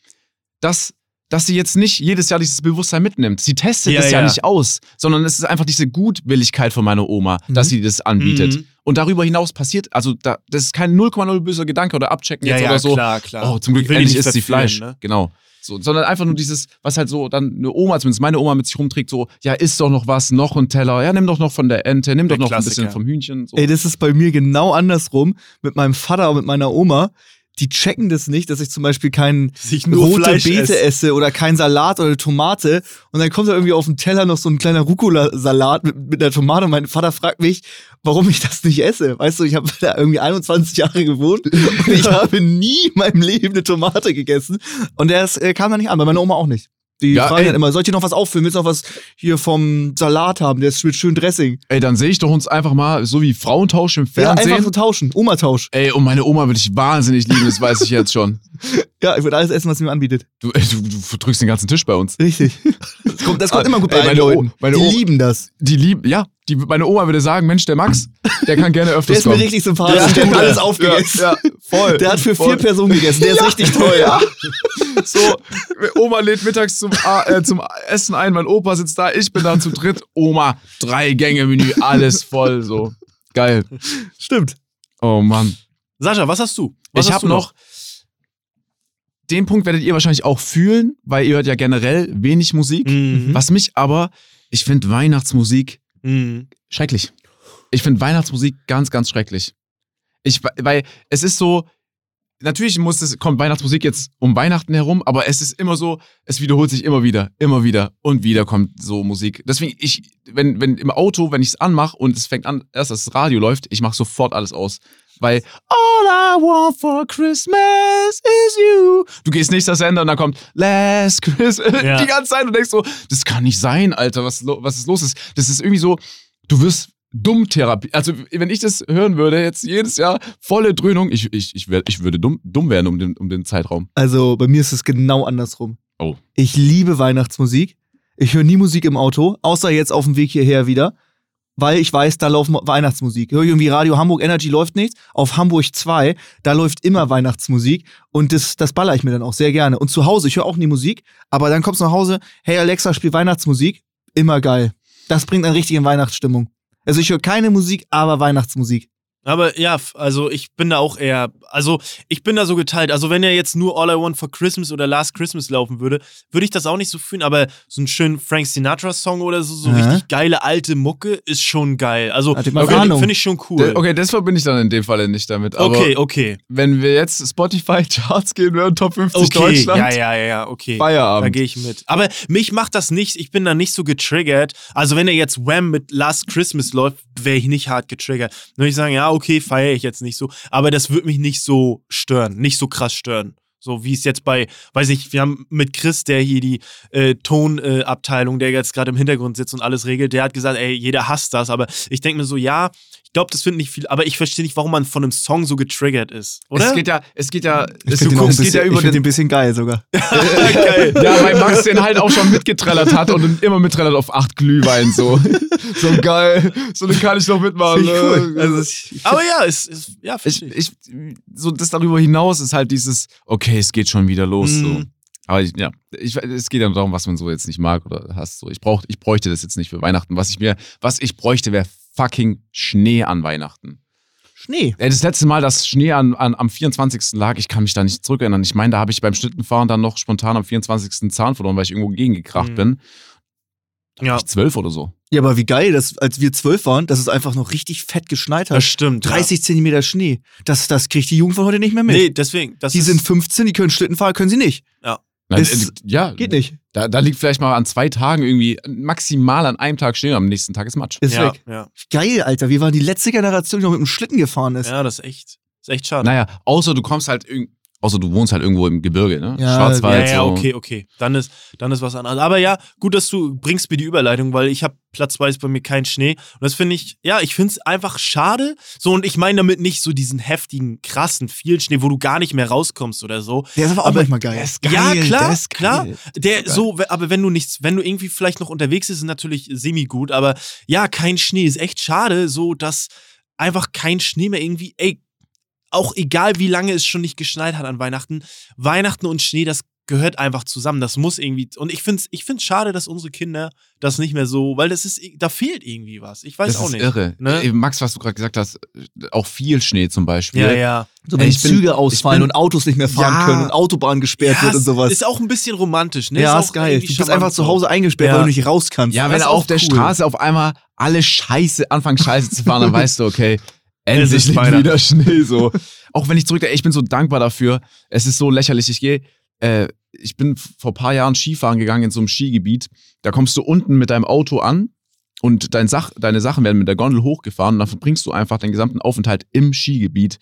dass, dass sie jetzt nicht jedes Jahr dieses Bewusstsein mitnimmt. Sie testet Ja, es ja, ja. nicht aus, sondern es ist einfach diese Gutwilligkeit von meiner Oma, Mhm. dass sie das anbietet. Mhm. Und darüber hinaus passiert, also da, das ist kein 0,0 böser Gedanke oder Abchecken ja, jetzt ja, oder so. klar, klar. Oh, zum Glück endlich isst sie Fleisch. ne? Genau. So, sondern einfach nur dieses, was halt so dann eine Oma, zumindest meine Oma mit sich rumträgt, so, ja, isst doch noch was, noch ein Teller, ja, nimm doch noch von der Ente, nimm Der doch noch ein Klassiker. bisschen vom Hühnchen. So. Ey, das ist bei mir genau andersrum. Mit meinem Vater und mit meiner Oma. Die checken das nicht, dass ich zum Beispiel keinen rote Fleisch Beete esse. esse oder keinen Salat oder Tomate. Und dann kommt da irgendwie auf den Teller noch so ein kleiner Rucola-Salat mit, mit einer Tomate. Und mein Vater fragt mich, warum ich das nicht esse. Weißt du, ich habe da irgendwie 21 Jahre gewohnt und ich habe nie in meinem Leben eine Tomate gegessen. Und der ist, äh, kam da nicht an, bei meiner Oma auch nicht. Die Ja, fragen ey. dann immer, soll ich dir noch was auffüllen? Willst du noch was hier vom Salat haben? Der ist mit schön Dressing. Ey, dann sehe ich doch uns einfach mal so wie Frauentausch im Ja, Fernsehen. einfach so tauschen. Oma-Tausch. Ey, und meine Oma würde ich wahnsinnig lieben, das weiß ich jetzt schon. Ja, ich würde alles essen, was sie mir anbietet. Du, ey, du, du verdrückst den ganzen Tisch bei uns. Richtig. Das kommt, das kommt Ah, immer gut bei ey, meine O- Leuten. meine die O- lieben das. Die lieben, ja, die, meine Oma würde sagen, Mensch, der Max, der kann gerne öfters Der ist mir kommen. richtig sympathisch. Ja, der hat ja, alles ja, aufgegessen. Ja, voll. Der hat für voll. vier Personen gegessen. Der ist richtig toll. Ja. So, Oma lädt mittags zum, äh, zum Essen ein, mein Opa sitzt da, ich bin da zu dritt. Oma, drei Gänge Menü, alles voll, so. Geil. Stimmt. Oh Mann. Sascha, was hast du? Was ich habe du noch, den Punkt werdet ihr wahrscheinlich auch fühlen, weil ihr hört ja generell wenig Musik. Mhm. Was mich aber, ich finde Weihnachtsmusik Mhm. schrecklich. Ich finde Weihnachtsmusik ganz, ganz schrecklich. Ich, weil es ist so, natürlich muss es, kommt Weihnachtsmusik jetzt um Weihnachten herum, aber es ist immer so, es wiederholt sich immer wieder, immer wieder und wieder kommt so Musik. Deswegen, ich, wenn, wenn im Auto, wenn ich es anmache und es fängt an, erst das Radio läuft, ich mache sofort alles aus. Weil All I want for Christmas is you. Du gehst nicht das Ende und dann kommt Last Christmas Ja. die ganze Zeit und denkst so, das kann nicht sein, Alter, was, was ist los ist. Das ist irgendwie so, du wirst dumm Therapie. Also, wenn ich das hören würde, jetzt jedes Jahr volle Dröhnung, ich, ich, ich, wär, ich würde dumm, dumm werden um den, um den Zeitraum. Also bei mir ist es genau andersrum. Oh. Ich liebe Weihnachtsmusik. Ich höre nie Musik im Auto, außer jetzt auf dem Weg hierher wieder, weil ich weiß, da läuft Weihnachtsmusik. Höre ich irgendwie Radio Hamburg Energy läuft nichts. Auf Hamburg 2, da läuft immer Weihnachtsmusik und das, das baller ich mir dann auch sehr gerne. Und zu Hause, ich höre auch nie Musik, aber dann kommst du nach Hause, hey Alexa, spiel Weihnachtsmusik. Immer geil. Das bringt einen richtigen Weihnachtsstimmung. Also ich höre keine Musik, aber Weihnachtsmusik. Aber ja, also ich bin da auch eher, also ich bin da so geteilt. Also wenn er jetzt nur All I Want for Christmas oder Last Christmas laufen würde, würde ich das auch nicht so fühlen. Aber so einen schönen Frank Sinatra-Song oder so, so Aha. richtig geile alte Mucke ist schon geil. Also mal finde ich schon cool. Okay, das verbinde ich dann in dem Fall nicht damit. Aber okay, okay. wenn wir jetzt Spotify-Charts gehen würden, Top 50 Okay, Deutschland, ja, ja, ja, ja, okay. Da Feierabend. gehe ich mit. Aber mich macht das nicht, ich bin da nicht so getriggert. Also wenn er jetzt Wham mit Last Christmas läuft, wäre ich nicht hart getriggert. Dann würde ich sagen, ja, okay, feiere ich jetzt nicht so. Aber das würde mich nicht so stören, nicht so krass stören. So wie es jetzt bei, weiß ich, wir haben mit Chris, der hier die äh, Tonabteilung, äh, der jetzt gerade im Hintergrund sitzt und alles regelt, der hat gesagt, ey, jeder hasst das. Aber ich denke mir so, ja, ich glaube, das finden nicht viele, aber ich verstehe nicht, warum man von einem Song so getriggert ist. Oder? Es geht ja, es geht ja, Ich du guckst, es geht ja bisschen- ich über find den den, ein bisschen geil sogar. Geil. ja, weil Max den halt auch schon mitgetrellert hat und immer mittrellert auf acht Glühwein so. so geil, so den kann ich noch mitmachen. Ich cool. ne? Also ich, Aber ja, es ist, ja, ich, ich. so das darüber hinaus ist halt dieses, okay, es geht schon wieder los. So. Mhm. Aber ich, ja, ich, es geht ja darum, was man so jetzt nicht mag oder hasst. So. Ich, brauch, ich bräuchte das jetzt nicht für Weihnachten. Was ich mir, was ich bräuchte, wäre fucking Schnee an Weihnachten. Schnee. Das letzte Mal, dass Schnee an, an, am 24. lag, ich kann mich da nicht zurückerinnern. Ich meine, da habe ich beim Schlittenfahren dann noch spontan am 24. Zahn verloren, weil ich irgendwo gegengekracht Mhm. bin. Da Ja. war ich zwölf oder so. Ja, aber wie geil, dass, als wir zwölf waren, dass es einfach noch richtig fett geschneit Das hat. stimmt. 30 Zentimeter Schnee. Das, das kriegt die Jugend von heute nicht mehr Ja. mit. Nee, deswegen. Das die ist, sind 15, die können Schlitten fahren, können sie nicht. Na, Ist- äh, ja, Geht nicht. Da, da liegt vielleicht mal an zwei Tagen irgendwie maximal an einem Tag Schnee und am nächsten Tag ist Matsch. Ist ja, weg. Ja. Geil, Alter. Wir waren die letzte Generation, die noch mit dem Schlitten gefahren ist. ja, das ist echt, ist echt schade. Naja, außer du kommst halt irgendwie. Außer du wohnst halt irgendwo im Gebirge, ne? Ja, Schwarzwald. ja, ja, so. okay, okay. Dann ist, dann ist was anderes. Aber ja, gut, dass du bringst mir die Überleitung, weil ich habe platzweise bei mir keinen Schnee. Und das finde ich, ja, ich finde es einfach schade. So, und ich meine damit nicht so diesen heftigen, krassen, viel Schnee, wo du gar nicht mehr rauskommst oder so. Der ist aber auch Aber manchmal geil. ist ja, klar, der ist klar. geil. Der so, aber wenn du nichts, wenn du irgendwie vielleicht noch unterwegs bist, ist natürlich semi gut, aber ja, kein Schnee ist echt schade, so dass einfach kein Schnee mehr irgendwie, ey, auch egal wie lange es schon nicht geschneit hat an Weihnachten, Weihnachten und Schnee, das gehört einfach zusammen. Das muss irgendwie und ich finde es ich find's schade, dass unsere Kinder das nicht mehr so, weil das ist da fehlt irgendwie was. Ich weiß Das auch ist nicht. irre. Ne? Max, was du gerade gesagt hast, auch viel Schnee zum Beispiel. Ja, ja. So, wenn ich bin- Züge ich ausfallen bin- und Autos nicht mehr fahren Ja. können und Autobahn gesperrt ja, wird und sowas. Ist auch ein bisschen romantisch, ne? ja, auch ist geil. Du bist einfach zu. Hause eingesperrt, Ja. weil du nicht raus kannst. Ja, wenn ist auf auch der cool. Straße auf einmal alle Scheiße, anfangen Scheiße zu fahren, dann weißt du, okay, endlich liegt Weihnachten. wieder Schnee. So. Auch wenn ich zurückdenke, ich bin so dankbar dafür. Es ist so lächerlich. Ich gehe, äh, ich bin vor ein paar Jahren Skifahren gegangen in so einem Skigebiet. Da kommst du unten mit deinem Auto an und dein Sach, deine Sachen werden mit der Gondel hochgefahren und dann verbringst du einfach den gesamten Aufenthalt im Skigebiet.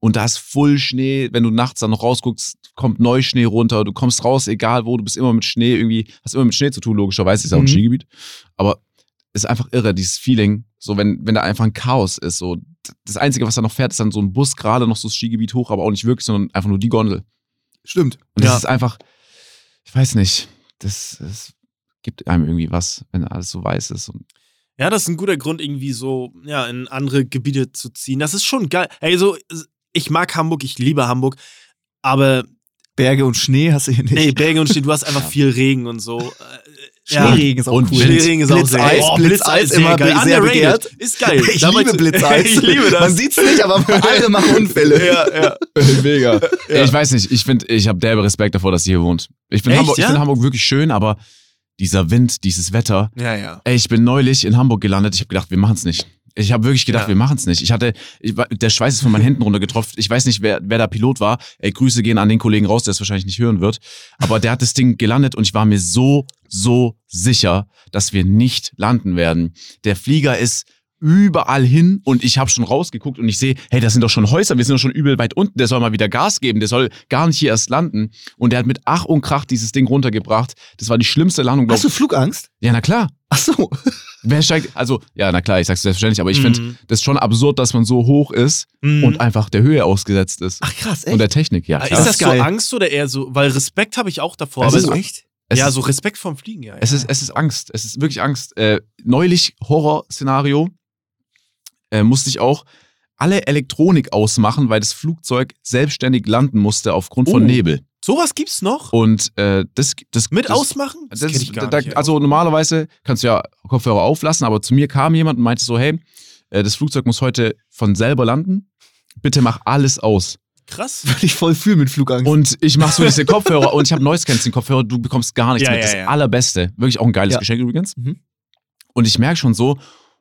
Und da ist voll Schnee. Wenn du nachts dann noch rausguckst, kommt Neuschnee runter. Du kommst raus, egal wo, du bist immer mit Schnee irgendwie, hast immer mit Schnee zu tun, logischerweise, ist ja auch ein Mhm. Skigebiet. Aber ist einfach irre, dieses Feeling, so wenn, wenn da einfach ein Chaos ist. So, das Einzige, was da noch fährt, ist dann so ein Bus gerade noch so das Skigebiet hoch, aber auch nicht wirklich, sondern einfach nur die Gondel. Stimmt. Und das Ja. ist einfach, ich weiß nicht, das, das gibt einem irgendwie was, wenn alles so weiß ist. Und Ja, das ist ein guter Grund, irgendwie so, ja, in andere Gebiete zu ziehen. Das ist schon geil. Ey, so, ich mag Hamburg, ich liebe Hamburg, aber, Berge und Schnee hast du hier nicht. nee, Berge und Schnee, du hast einfach viel Regen und so. Äh, ja. Schneeregen ist auch Und cool. Schneeregen ist auch Blitzeis, sehr Oh, Blitzeis sehr immer geil. sehr begehrt. Ist geil. Ich Damals- liebe Blitzeis. ich liebe das. Man sieht's nicht, aber alle machen Unfälle. ja, ja. Mega. Ich weiß nicht, ich finde, ich habe derbe Respekt davor, dass ihr hier wohnt. Ich finde Hamburg, ich ja? find Hamburg wirklich schön, aber dieser Wind, dieses Wetter, Ja, ja. Ey, ich bin neulich in Hamburg gelandet. Ich habe gedacht, wir machen es nicht. Ich habe wirklich gedacht, Ja. wir machen es nicht. Ich hatte, ich, war- der Schweiß ist von meinen Händen runtergetropft. Ich weiß nicht, wer, wer da Pilot war. Ey, Grüße gehen an den Kollegen raus, der es wahrscheinlich nicht hören wird. Aber der hat das Ding gelandet und ich war mir so, so sicher, dass wir nicht landen werden. Der Flieger ist überall hin und ich habe schon rausgeguckt und ich sehe, hey, das sind doch schon Häuser, wir sind doch schon übel weit unten, der soll mal wieder Gas geben, der soll gar nicht hier erst landen. Und der hat mit Ach und Krach dieses Ding runtergebracht. Das war die schlimmste Landung, glaub Hast du Flugangst? Ja, na klar. Ach so. Wer steigt, also, ja, na klar, ich sag's selbstverständlich, aber ich Mhm. finde das schon absurd, dass man so hoch ist Mhm. und einfach der Höhe ausgesetzt ist. Ach krass, echt? und der Technik, ja. ist Klar. das, Das ist so. Angst oder eher so, weil Respekt habe ich auch davor, Es aber ist echt? Es ja, ist, so Respekt vom Fliegen, ja. es, ist, es ist Angst. Es ist wirklich Angst. Äh, neulich Horrorszenario äh, musste ich auch alle Elektronik ausmachen, weil das Flugzeug selbstständig landen musste aufgrund von Oh. Nebel. Sowas gibt's noch? Und äh, das, das Mit das, ausmachen? Das, kenn ich gar da, nicht, also normalerweise kannst du ja Kopfhörer auflassen, aber zu mir kam jemand und meinte so, hey, äh, das Flugzeug muss heute von selber landen. Bitte mach alles aus. Krass. Weil ich voll fühle mit Flugangst. Und ich mach so diese Kopfhörer und ich habe Noise Cancelling Kopfhörer, du bekommst gar nichts Ja, mit. ja, Das ja. allerbeste. Wirklich auch ein geiles Ja. Geschenk übrigens. Mhm. Und ich merke schon so,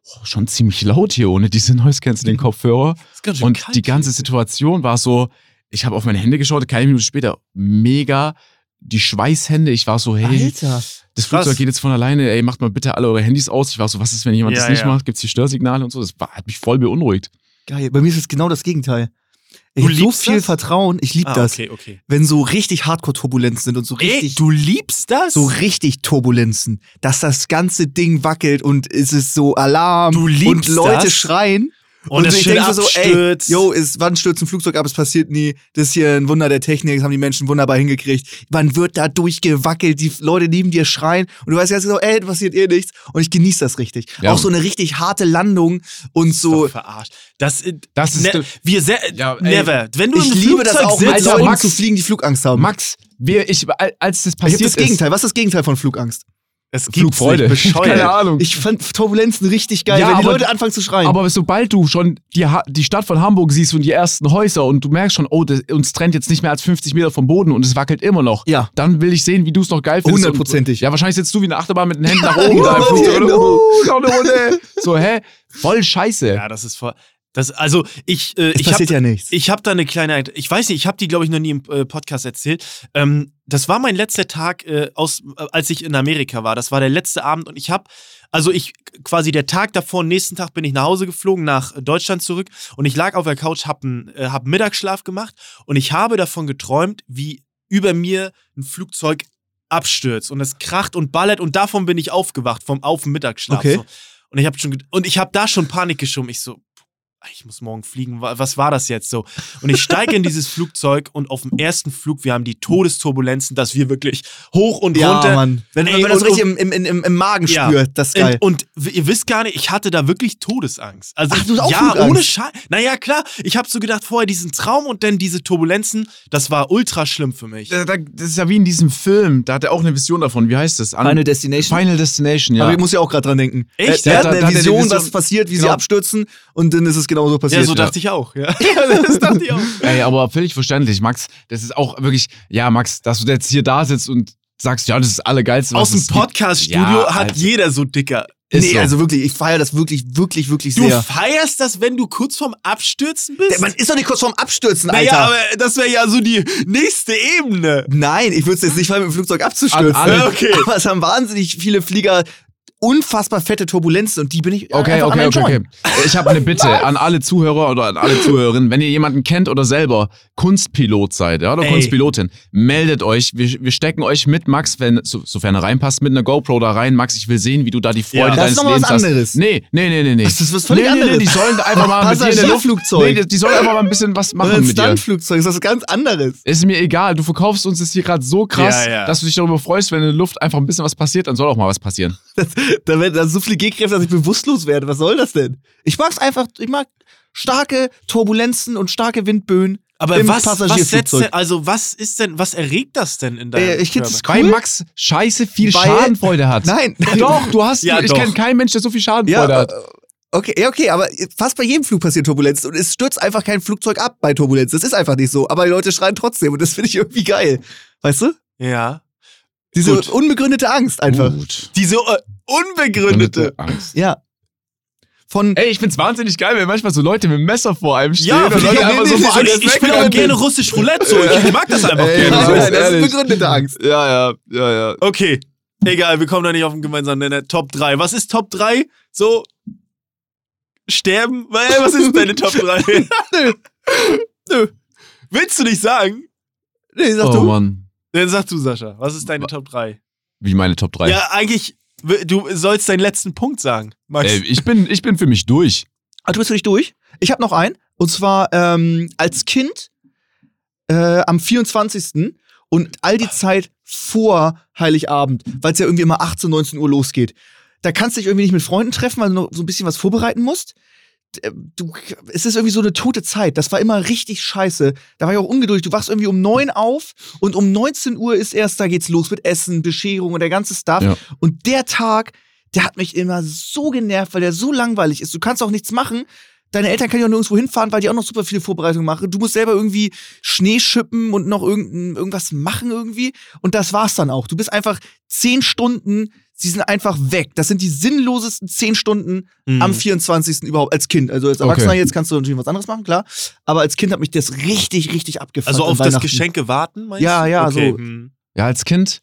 oh, schon ziemlich laut hier ohne diese Noise Cancelling Kopfhörer. Das ist ganz schön Und kalt die ganze hier. Situation war so, ich habe auf meine Hände geschaut, keine Minute später, mega die Schweißhände. Ich war so, hey, Alter. das Krass. Flugzeug geht jetzt von alleine, ey, macht mal bitte alle eure Handys aus. Ich war so, was ist, wenn jemand Ja, das nicht ja. macht? Gibt's hier Störsignale und so? Das war, hat mich voll beunruhigt. Geil. Bei mir ist es genau das Gegenteil. Ich Du hab so viel das? Vertrauen, ich liebe Ah, das. okay, okay. Wenn so richtig Hardcore-Turbulenzen sind und so Ey, richtig, du liebst das? so richtig Turbulenzen, dass das ganze Ding wackelt und es ist so Alarm Du und liebst Leute das? schreien. Und, es ich schön denke so, ey, yo, ist, wann stürzt ein Flugzeug ab? Es passiert nie. Das ist hier ein Wunder der Technik, das haben die Menschen wunderbar hingekriegt. Wann wird da durchgewackelt? Die Leute neben dir schreien und du weißt ganz genau, ey, passiert eh nichts. Und ich genieße das richtig. Ja. Auch so eine richtig harte Landung und Ist so. verarscht. Das, Das ist- ne, wir sehr, Ja, never. Wenn du Ich im liebe das Flugzeug auch, sitzt, Max. zu fliegen, die Flugangst haben. Max, wir, ich, als das ich passiert das Gegenteil. Was ist das Gegenteil von Flugangst? Es nicht, bescheuert. Keine Ahnung. Ich fand Turbulenzen richtig geil, Ja, wenn die aber- Leute anfangen zu schreien. aber sobald du schon die, Ha- die Stadt von Hamburg siehst und die ersten Häuser und du merkst schon, oh, das, uns trennt jetzt nicht mehr als 50 Meter vom Boden und es wackelt immer noch, ja. dann will ich sehen, wie du es noch geil findest. Hundertprozentig. Und- Ja, wahrscheinlich sitzt du wie eine Achterbahn mit den Händen nach oben. Da genau. uh, noch eine Runde. So, hä? Voll scheiße. Ja, das ist voll. Das, also ich, äh, ich habe passiert ja nichts. ich hab da eine kleine, ich weiß nicht, ich habe die glaube ich noch nie im äh, Podcast erzählt. Ähm, das war mein letzter Tag, äh, aus, äh, als ich in Amerika war. Das war der letzte Abend und ich habe, also ich quasi der Tag davor, nächsten Tag bin ich nach Hause geflogen, nach Deutschland zurück und ich lag auf der Couch, hab, n, äh, hab Mittagsschlaf gemacht und ich habe davon geträumt, wie über mir ein Flugzeug abstürzt und es kracht und ballert und davon bin ich aufgewacht vom auf dem Mittagsschlaf. Okay. So. Und ich habe schon und ich habe da schon Panik geschoben. Ich so, ich muss morgen fliegen. Wa- Was war das jetzt so? Und ich steige in dieses Flugzeug und auf dem ersten Flug, wir haben die Todesturbulenzen, dass wir wirklich hoch und ja, runter. Mann. Wenn, Ey, wenn man das richtig im, im, im, im Magen Ja. spürt, das ist geil. Und, und ihr wisst gar nicht, ich hatte da wirklich Todesangst. Also Ach, du hast auch ja, Flugangst? ohne Scheiß. Naja, klar, ich habe so gedacht, vorher diesen Traum und dann diese Turbulenzen, das war ultra schlimm für mich. Da- da- Das ist ja wie in diesem Film, da hat er auch eine Vision davon. Wie heißt das? An- Final Destination. Final Destination, ja. Aber ich muss ja auch gerade dran denken. Echt? Er, er hat eine Vision, Vision- was passiert, wie sie Genau. abstürzen und dann ist es genau so passiert. ja, so dachte ich auch. Ja, das dachte ich auch. Ey, aber völlig verständlich, Max. Das ist auch wirklich, ja, Max, dass du jetzt hier da sitzt und sagst, ja, das ist das Allergeilste, was Aus dem. Podcast-Studio Ja, hat Alter. jeder so dicker. Ist nee, so. also wirklich, ich feiere das wirklich, wirklich, wirklich Du sehr. feierst das, wenn du kurz vorm Abstürzen bist? Man ist doch nicht kurz vorm Abstürzen, Alter. naja, aber das wäre ja so die nächste Ebene. Nein, ich würde es jetzt nicht feiern, mit dem Flugzeug abzustürzen. An alle- Okay. Aber es haben wahnsinnig viele Flieger unfassbar fette Turbulenzen und die bin ich äh, Okay, okay, okay, okay. Ich habe eine Bitte an alle Zuhörer oder an alle Zuhörerinnen. Wenn ihr jemanden kennt oder selber Kunstpilot seid ja, oder Ey. Kunstpilotin, meldet euch. Wir, wir stecken euch mit Max, wenn, so, sofern er reinpasst, mit einer GoPro da rein. Max, ich will sehen, wie du da die Freude Ja. Das deines ist noch was Lebens hast. anderes. Nee, nee, nee, nee. nee. Das ist was völlig nee, nee, anderes. Nee, die sollen einfach mal mit dir in der Luft. Nee, die, die sollen einfach mal ein bisschen was machen ein mit dir. Stuntflugzeug ist was ganz anderes. Ist mir egal, du verkaufst uns das hier gerade so krass, Ja, ja. dass du dich darüber freust, wenn in der Luft einfach ein bisschen was passiert, dann soll auch mal was passieren. Da werden da so viele G-Kräfte, dass ich bewusstlos werde. Was soll das denn? Ich mag's einfach, ich mag starke Turbulenzen und starke Windböen. Aber im was, was setzt denn, also was ist denn, was erregt das denn in deinem Äh, ich Körper? find's Weil Cool. Max scheiße viel Weil- Schadenfreude hat. Nein. Doch, du hast, Ja, ich kenne keinen Mensch, der so viel Ja, Schadenfreude hat. äh, okay, ja, okay, aber fast bei jedem Flug passiert Turbulenz und es stürzt einfach kein Flugzeug ab bei Turbulenz. Das ist einfach nicht so. Aber die Leute schreien trotzdem und das finde ich irgendwie geil. Weißt du? Ja. Diese Gut. unbegründete Angst einfach. Gut. Diese äh, unbegründete. Angst. Ja. Von Ey, ich find's wahnsinnig geil, wenn manchmal so Leute mit dem Messer vor einem stehen Ja, und Leute ich, einfach nee, so nee, vor nee, Angst ich spiele auch gerne russisch Roulette so. Ich, mag das einfach Ey, gerne. ja, so. Nein, das ist begründete Angst. Ja, ja, ja, ja. Okay. Egal, wir kommen da nicht auf einen gemeinsamen Nenner. Top 3. Was ist Top 3? So. Sterben? Was ist deine Top 3? Nö. Nö. Willst du nicht sagen? Nee, sag Oh du. Mann. Dann sag du, Sascha. Was ist deine Top 3? Wie meine Top 3. Ja, eigentlich, du sollst deinen letzten Punkt sagen. Max. Ey, ich, bin, ich bin für mich durch. Ah, du bist für dich durch? Ich habe noch einen. Und zwar ähm, als Kind äh, am 24. und all die Zeit vor Heiligabend, weil es ja irgendwie immer 18, 19 Uhr losgeht. Da kannst du dich irgendwie nicht mit Freunden treffen, weil du noch so ein bisschen was vorbereiten musst. D- Du, es ist irgendwie so eine tote Zeit. Das war immer richtig scheiße. Da war ich auch ungeduldig. Du wachst irgendwie um 9 auf und um 19 Uhr ist erst, da geht's los mit Essen, Bescherung und der ganze Stuff. Ja. Und der Tag, der hat mich immer so genervt, weil der so langweilig ist. Du kannst auch nichts machen. Deine Eltern können ja auch nirgendwo hinfahren, weil die auch noch super viele Vorbereitungen machen. Du musst selber irgendwie Schnee schippen und noch irgend, irgendwas machen irgendwie. Und das war's dann auch. Du bist einfach zehn Stunden, sie sind einfach weg. Das sind die sinnlosesten zehn Stunden Mhm. am 24. überhaupt als Kind. Also als Okay. Erwachsener jetzt kannst du natürlich was anderes machen, klar. Aber als Kind hat mich das richtig, richtig abgefuckt. Also auf das. Geschenke warten, meinst Ja, du? ja, okay. so. hm. Ja, als Kind,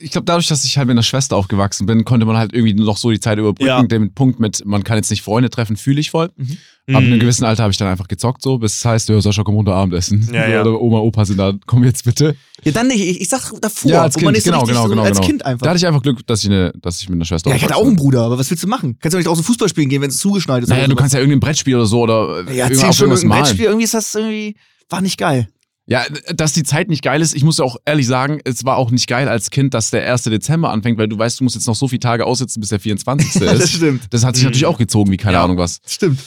ich glaube, dadurch, dass ich halt mit einer Schwester aufgewachsen bin, konnte man halt irgendwie noch so die Zeit überbrücken. Ja. Den Punkt mit, man kann jetzt nicht Freunde treffen, fühle ich voll. Mhm. In einem Mhm. gewissen Alter habe ich dann einfach gezockt, so, bis es heißt, ja, Sascha, komm runter Abendessen. Ja, ja. Oder Oma, Opa sind da, komm jetzt bitte. Ja, dann nicht. Ich, ich sag davor. Ja, als wo man Kind, nicht so genau, richtig genau, so, genau, als genau. Kind einfach. Da hatte ich einfach Glück, dass ich, eine, dass ich mit einer Schwester Ja, ich hatte auch einen Bruder, aber was willst du machen? Kannst du nicht draußen Fußball spielen gehen, wenn es zugeschneit ist? Naja, du kannst ja irgendein Brettspiel oder so oder äh, ja, irgendwas zehn auf Stunden irgendwas malen. Brettspiel, irgendwie ist das irgendwie, war nicht geil. Ja, dass die Zeit nicht geil ist, ich muss ja auch ehrlich sagen, es war auch nicht geil als Kind, dass der 1. Dezember anfängt, weil du weißt, du musst jetzt noch so viele Tage aussitzen, bis der 24. das ist. stimmt. Das hat sich Mhm. natürlich auch gezogen, wie keine Ja. Ahnung was. Stimmt.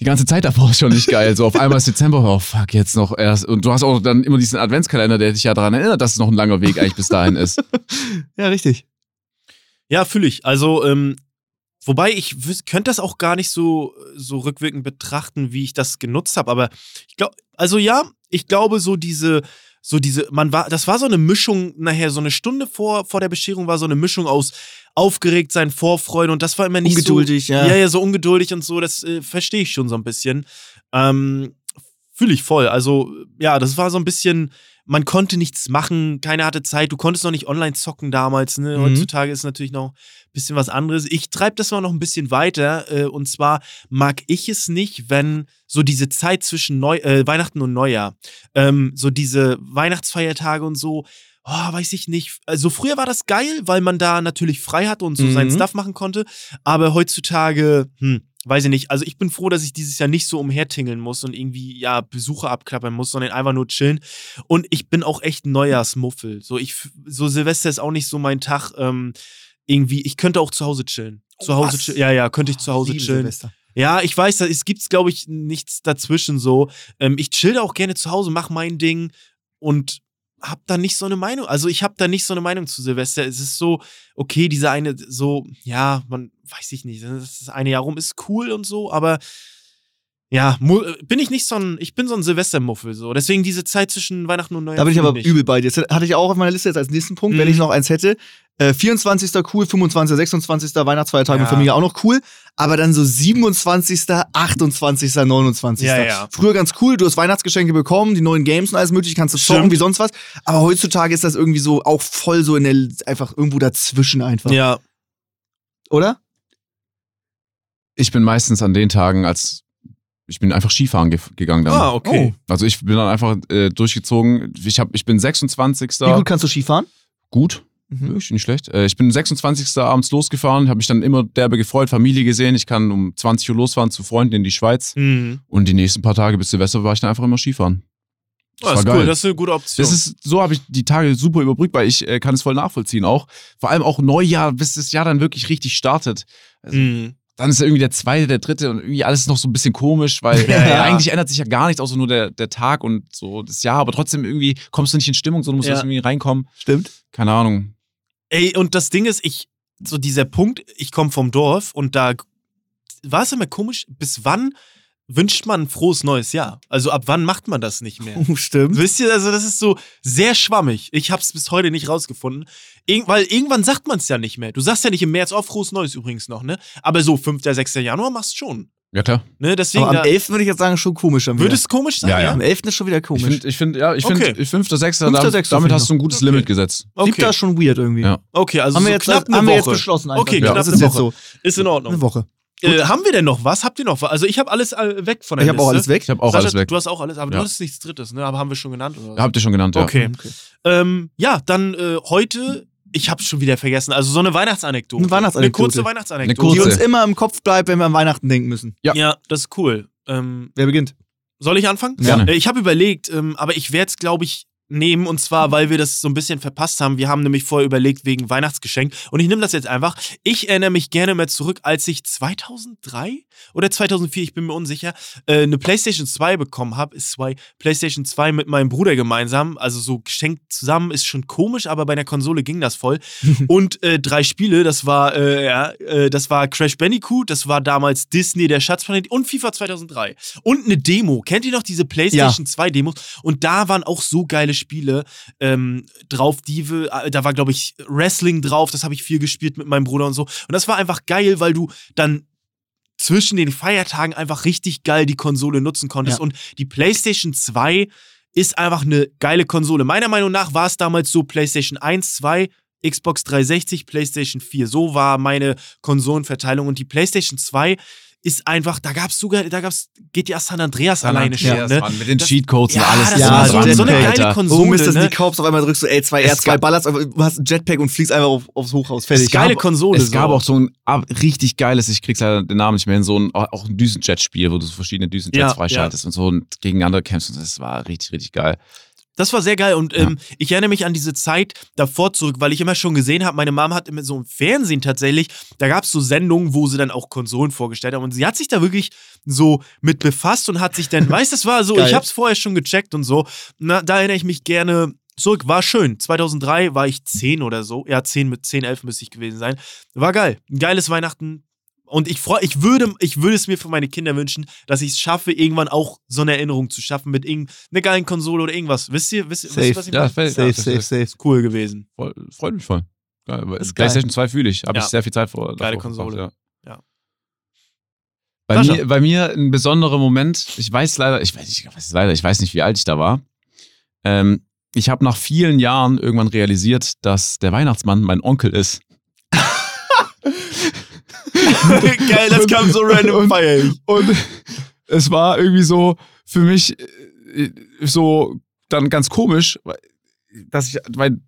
Die ganze Zeit davor ist schon nicht geil. So auf einmal ist Dezember, oh fuck, jetzt noch erst. Und du hast auch dann immer diesen Adventskalender, der dich ja daran erinnert, dass es noch ein langer Weg eigentlich bis dahin ist. Ja, richtig. Ja, fühle ich. Also, ähm, wobei ich könnte das auch gar nicht so, so rückwirkend betrachten, wie ich das genutzt habe. Aber ich glaube, also ja, ich glaube, so diese, so diese, man war, das war so eine Mischung, nachher so eine Stunde vor, vor der Bescherung war so eine Mischung aus aufgeregt sein, Vorfreude und das war immer nicht Ungeduldig, so, ja. ja, ja, so ungeduldig und so, das äh, verstehe ich schon so ein bisschen. Ähm, Fühle ich voll. Also, ja, das war so ein bisschen, man konnte nichts machen, keiner hatte Zeit, du konntest noch nicht online zocken damals, ne? Mhm. Heutzutage ist natürlich noch ein bisschen was anderes. Ich treibe das mal noch ein bisschen weiter äh, und zwar mag ich es nicht, wenn so diese Zeit zwischen Neu äh, Weihnachten und Neujahr, ähm, so diese Weihnachtsfeiertage und so, oh, weiß ich nicht. Also früher war das geil, weil man da natürlich frei hatte und so Mhm. seinen Stuff machen konnte, aber heutzutage, hm, weiß ich nicht. Also ich bin froh, dass ich dieses Jahr nicht so umhertingeln muss und irgendwie, ja, Besucher abklappern muss, sondern einfach nur chillen. Und ich bin auch echt ein Neujahrsmuffel. So, ich, so Silvester ist auch nicht so mein Tag. Ähm, irgendwie, ich könnte auch zu Hause chillen. Zu Oh, Hause was? chillen. Ja, ja, könnte ich zu Hause Liebe chillen. Silvester. Ja, ich weiß, es gibt, glaube ich, nichts dazwischen so. Ähm, ich chill auch gerne zu Hause, mach mein Ding und hab da nicht so eine Meinung. Also ich habe da nicht so eine Meinung zu Silvester. Es ist so, okay, diese eine, so, ja, man weiß ich nicht, das eine Jahr rum ist cool und so, aber ja, bin ich nicht so ein, ich bin so ein Silvestermuffel so. Deswegen diese Zeit zwischen Weihnachten und Neujahr. Da bin ich aber nicht. übel bei dir. Das hatte ich auch auf meiner Liste jetzt als nächsten Punkt, wenn Mhm. ich noch eins hätte. Äh, 24. cool, 25. 26. Weihnachtsfeiertag Ja. mit Familie auch noch cool. Aber dann so 27., 28., 29. Ja, ja. Früher ganz cool, du hast Weihnachtsgeschenke bekommen, die neuen Games und alles mögliche, kannst du zocken Stimmt. wie sonst was. Aber heutzutage ist das irgendwie so auch voll so in der, einfach irgendwo dazwischen einfach. Ja, Oder? Ich bin meistens an den Tagen, als ich bin einfach Skifahren ge gegangen dann. ah, okay. Also ich bin dann einfach äh, durchgezogen. Ich, hab, ich bin 26. Wie gut kannst du Skifahren? Gut. Mhm. Wirklich nicht schlecht. Äh, ich bin 26. abends losgefahren, habe mich dann immer derbe gefreut, Familie gesehen. Ich kann um 20 Uhr losfahren zu Freunden in die Schweiz. Mhm. Und die nächsten paar Tage bis Silvester war ich dann einfach immer Skifahren. Das, ist cool, das ist eine gute Option. Das ist, so habe ich die Tage super überbrückt, weil ich äh, kann es voll nachvollziehen auch. Vor allem auch Neujahr, bis das Jahr dann wirklich richtig startet. Also, Mhm. Dann ist irgendwie der zweite, der dritte und irgendwie alles noch so ein bisschen komisch, weil Ja, ja. eigentlich ändert sich ja gar nichts, außer nur der, der Tag und so das Jahr. Aber trotzdem irgendwie kommst du nicht in Stimmung, sondern musst Ja. irgendwie reinkommen. Stimmt. Keine Ahnung. Ey, und das Ding ist, ich, so dieser Punkt, ich komme vom Dorf und da war es immer komisch, bis wann wünscht man ein frohes neues Jahr? Also ab wann macht man das nicht mehr? Oh, stimmt. Wisst ihr, also das ist so sehr schwammig. Ich hab's bis heute nicht rausgefunden. Irg weil irgendwann sagt man es ja nicht mehr. Du sagst ja nicht im März, oh, frohes Neues übrigens noch, ne? Aber so 5., 6. Januar machst du schon. Ja, klar. Ne? Deswegen Aber am da, 11. würde ich jetzt sagen, schon komisch würde es komisch sein, Ja, ja? am 11. ist schon wieder Ich komisch. finde, ich find, ja, ich Okay. finde, fünfter, sechster, Fünfter, damit, sechster damit find hast ich du ein gutes Okay. Limit gesetzt. Siebter Okay, ist schon weird irgendwie. Ja. okay also haben wir so jetzt, knapp eine haben wir jetzt Woche. beschlossen einfach. Okay, ja, knapp das eine ist jetzt Woche. so. Ist in Ordnung. Eine Woche. Äh, haben wir denn noch was? Habt ihr noch was? Also ich habe alles äh, weg von der Ich habe auch alles weg. Ich habe auch Sascha, alles weg. Du hast auch alles, aber Ja. du hattest nichts Drittes, ne? Aber haben wir schon genannt, oder? Habt ihr schon genannt, ja. Okay. Ähm, ja, dann äh, heute, ich habe schon wieder vergessen, also so eine Weihnachtsanekdote. Eine Weihnachtsanekdote. Eine kurze Weihnachtsanekdote. Eine Die kurze. uns immer im Kopf bleibt, wenn wir an Weihnachten denken müssen. Ja. Ja, das ist cool. Ähm, Wer beginnt? soll ich anfangen? Gerne. Äh, Ich habe überlegt, ähm, aber ich werde es, glaube ich, nehmen und zwar, weil wir das so ein bisschen verpasst haben. Wir haben nämlich vorher überlegt wegen Weihnachtsgeschenk und ich nehme das jetzt einfach. Ich erinnere mich gerne mehr zurück, als ich 2003 oder 2004, ich bin mir unsicher, äh, eine PlayStation 2 bekommen habe. Ist zwei PlayStation 2 mit meinem Bruder gemeinsam, also so geschenkt zusammen, ist schon komisch, aber bei einer Konsole ging das voll. und äh, drei Spiele, das war äh, ja, äh, das war Crash Bandicoot, das war damals Disney der Schatzplanet und FIFA 2003 und eine Demo. Kennt ihr noch diese PlayStation 2 Demos? Und da waren auch so geile Spiele ähm, drauf, die wir, äh, da war glaube ich Wrestling drauf, das habe ich viel gespielt mit meinem Bruder und so. Und das war einfach geil, weil du dann zwischen den Feiertagen einfach richtig geil die Konsole nutzen konntest. Ja. Und die PlayStation 2 ist einfach eine geile Konsole. Meiner Meinung nach war es damals so PlayStation 1, 2, Xbox 360, PlayStation 4. So war meine Konsolenverteilung. Und die PlayStation 2 ist einfach, da gab es sogar, da gab es GTA San Andreas alleine schon. Ja, Ne? Mann, mit den Das- Cheatcodes Ja, und alles. das Ja, war so- so eine geile. Konsole. Oh Mist, das ne? die Korps, auf einmal drückst du L2, Es R2, gab- ballerst, einfach- du hast einen Jetpack und fliegst einfach auf, aufs Hochhaus. Fertig. Es gab- geile Konsole. Es gab so. auch so ein ab- richtig geiles, ich krieg's leider den Namen nicht mehr hin, so ein, auch ein Düsenjet-Spiel, wo du so verschiedene Düsenjets Ja, freischaltest und so und gegeneinander kämpfst und das war richtig, richtig geil. Das war sehr geil und ähm, ich erinnere mich an diese Zeit davor zurück, weil ich immer schon gesehen habe, meine Mom hat immer so im Fernsehen tatsächlich, da gab es so Sendungen, wo sie dann auch Konsolen vorgestellt haben und sie hat sich da wirklich so mit befasst und hat sich dann, weißt du, das war so, Geil. ich habe es vorher schon gecheckt und so, na, da erinnere ich mich gerne zurück, war schön. 2003 war ich 10 oder so, ja 10 mit 10, 11 müsste ich gewesen sein, war geil, ein geiles Weihnachten, Und ich freu, ich würde, ich würde es mir für meine Kinder wünschen, dass ich es schaffe, irgendwann auch so eine Erinnerung zu schaffen mit irgendeiner geilen Konsole oder irgendwas. Wisst ihr, wisst, ihr- wisst ihr Safe. was ich Ja, meine? fällt- Safe, ja, safe, safe. Ist cool gewesen. Voll, freut mich voll. Geil, PlayStation 2 fühle ich. Habe Ja. ich sehr viel Zeit vor. Geile Konsole. verbracht, Ja. Bei Sascha. mir, bei mir ein besonderer Moment. Ich weiß leider, ich weiß, ich weiß leider, ich weiß nicht, wie alt ich da war. Ähm, ich habe nach vielen Jahren irgendwann realisiert, dass der Weihnachtsmann mein Onkel ist. Geil, das kam so random, Und- feier ich. Und es war irgendwie so für mich äh, so dann ganz komisch, dass ich, weil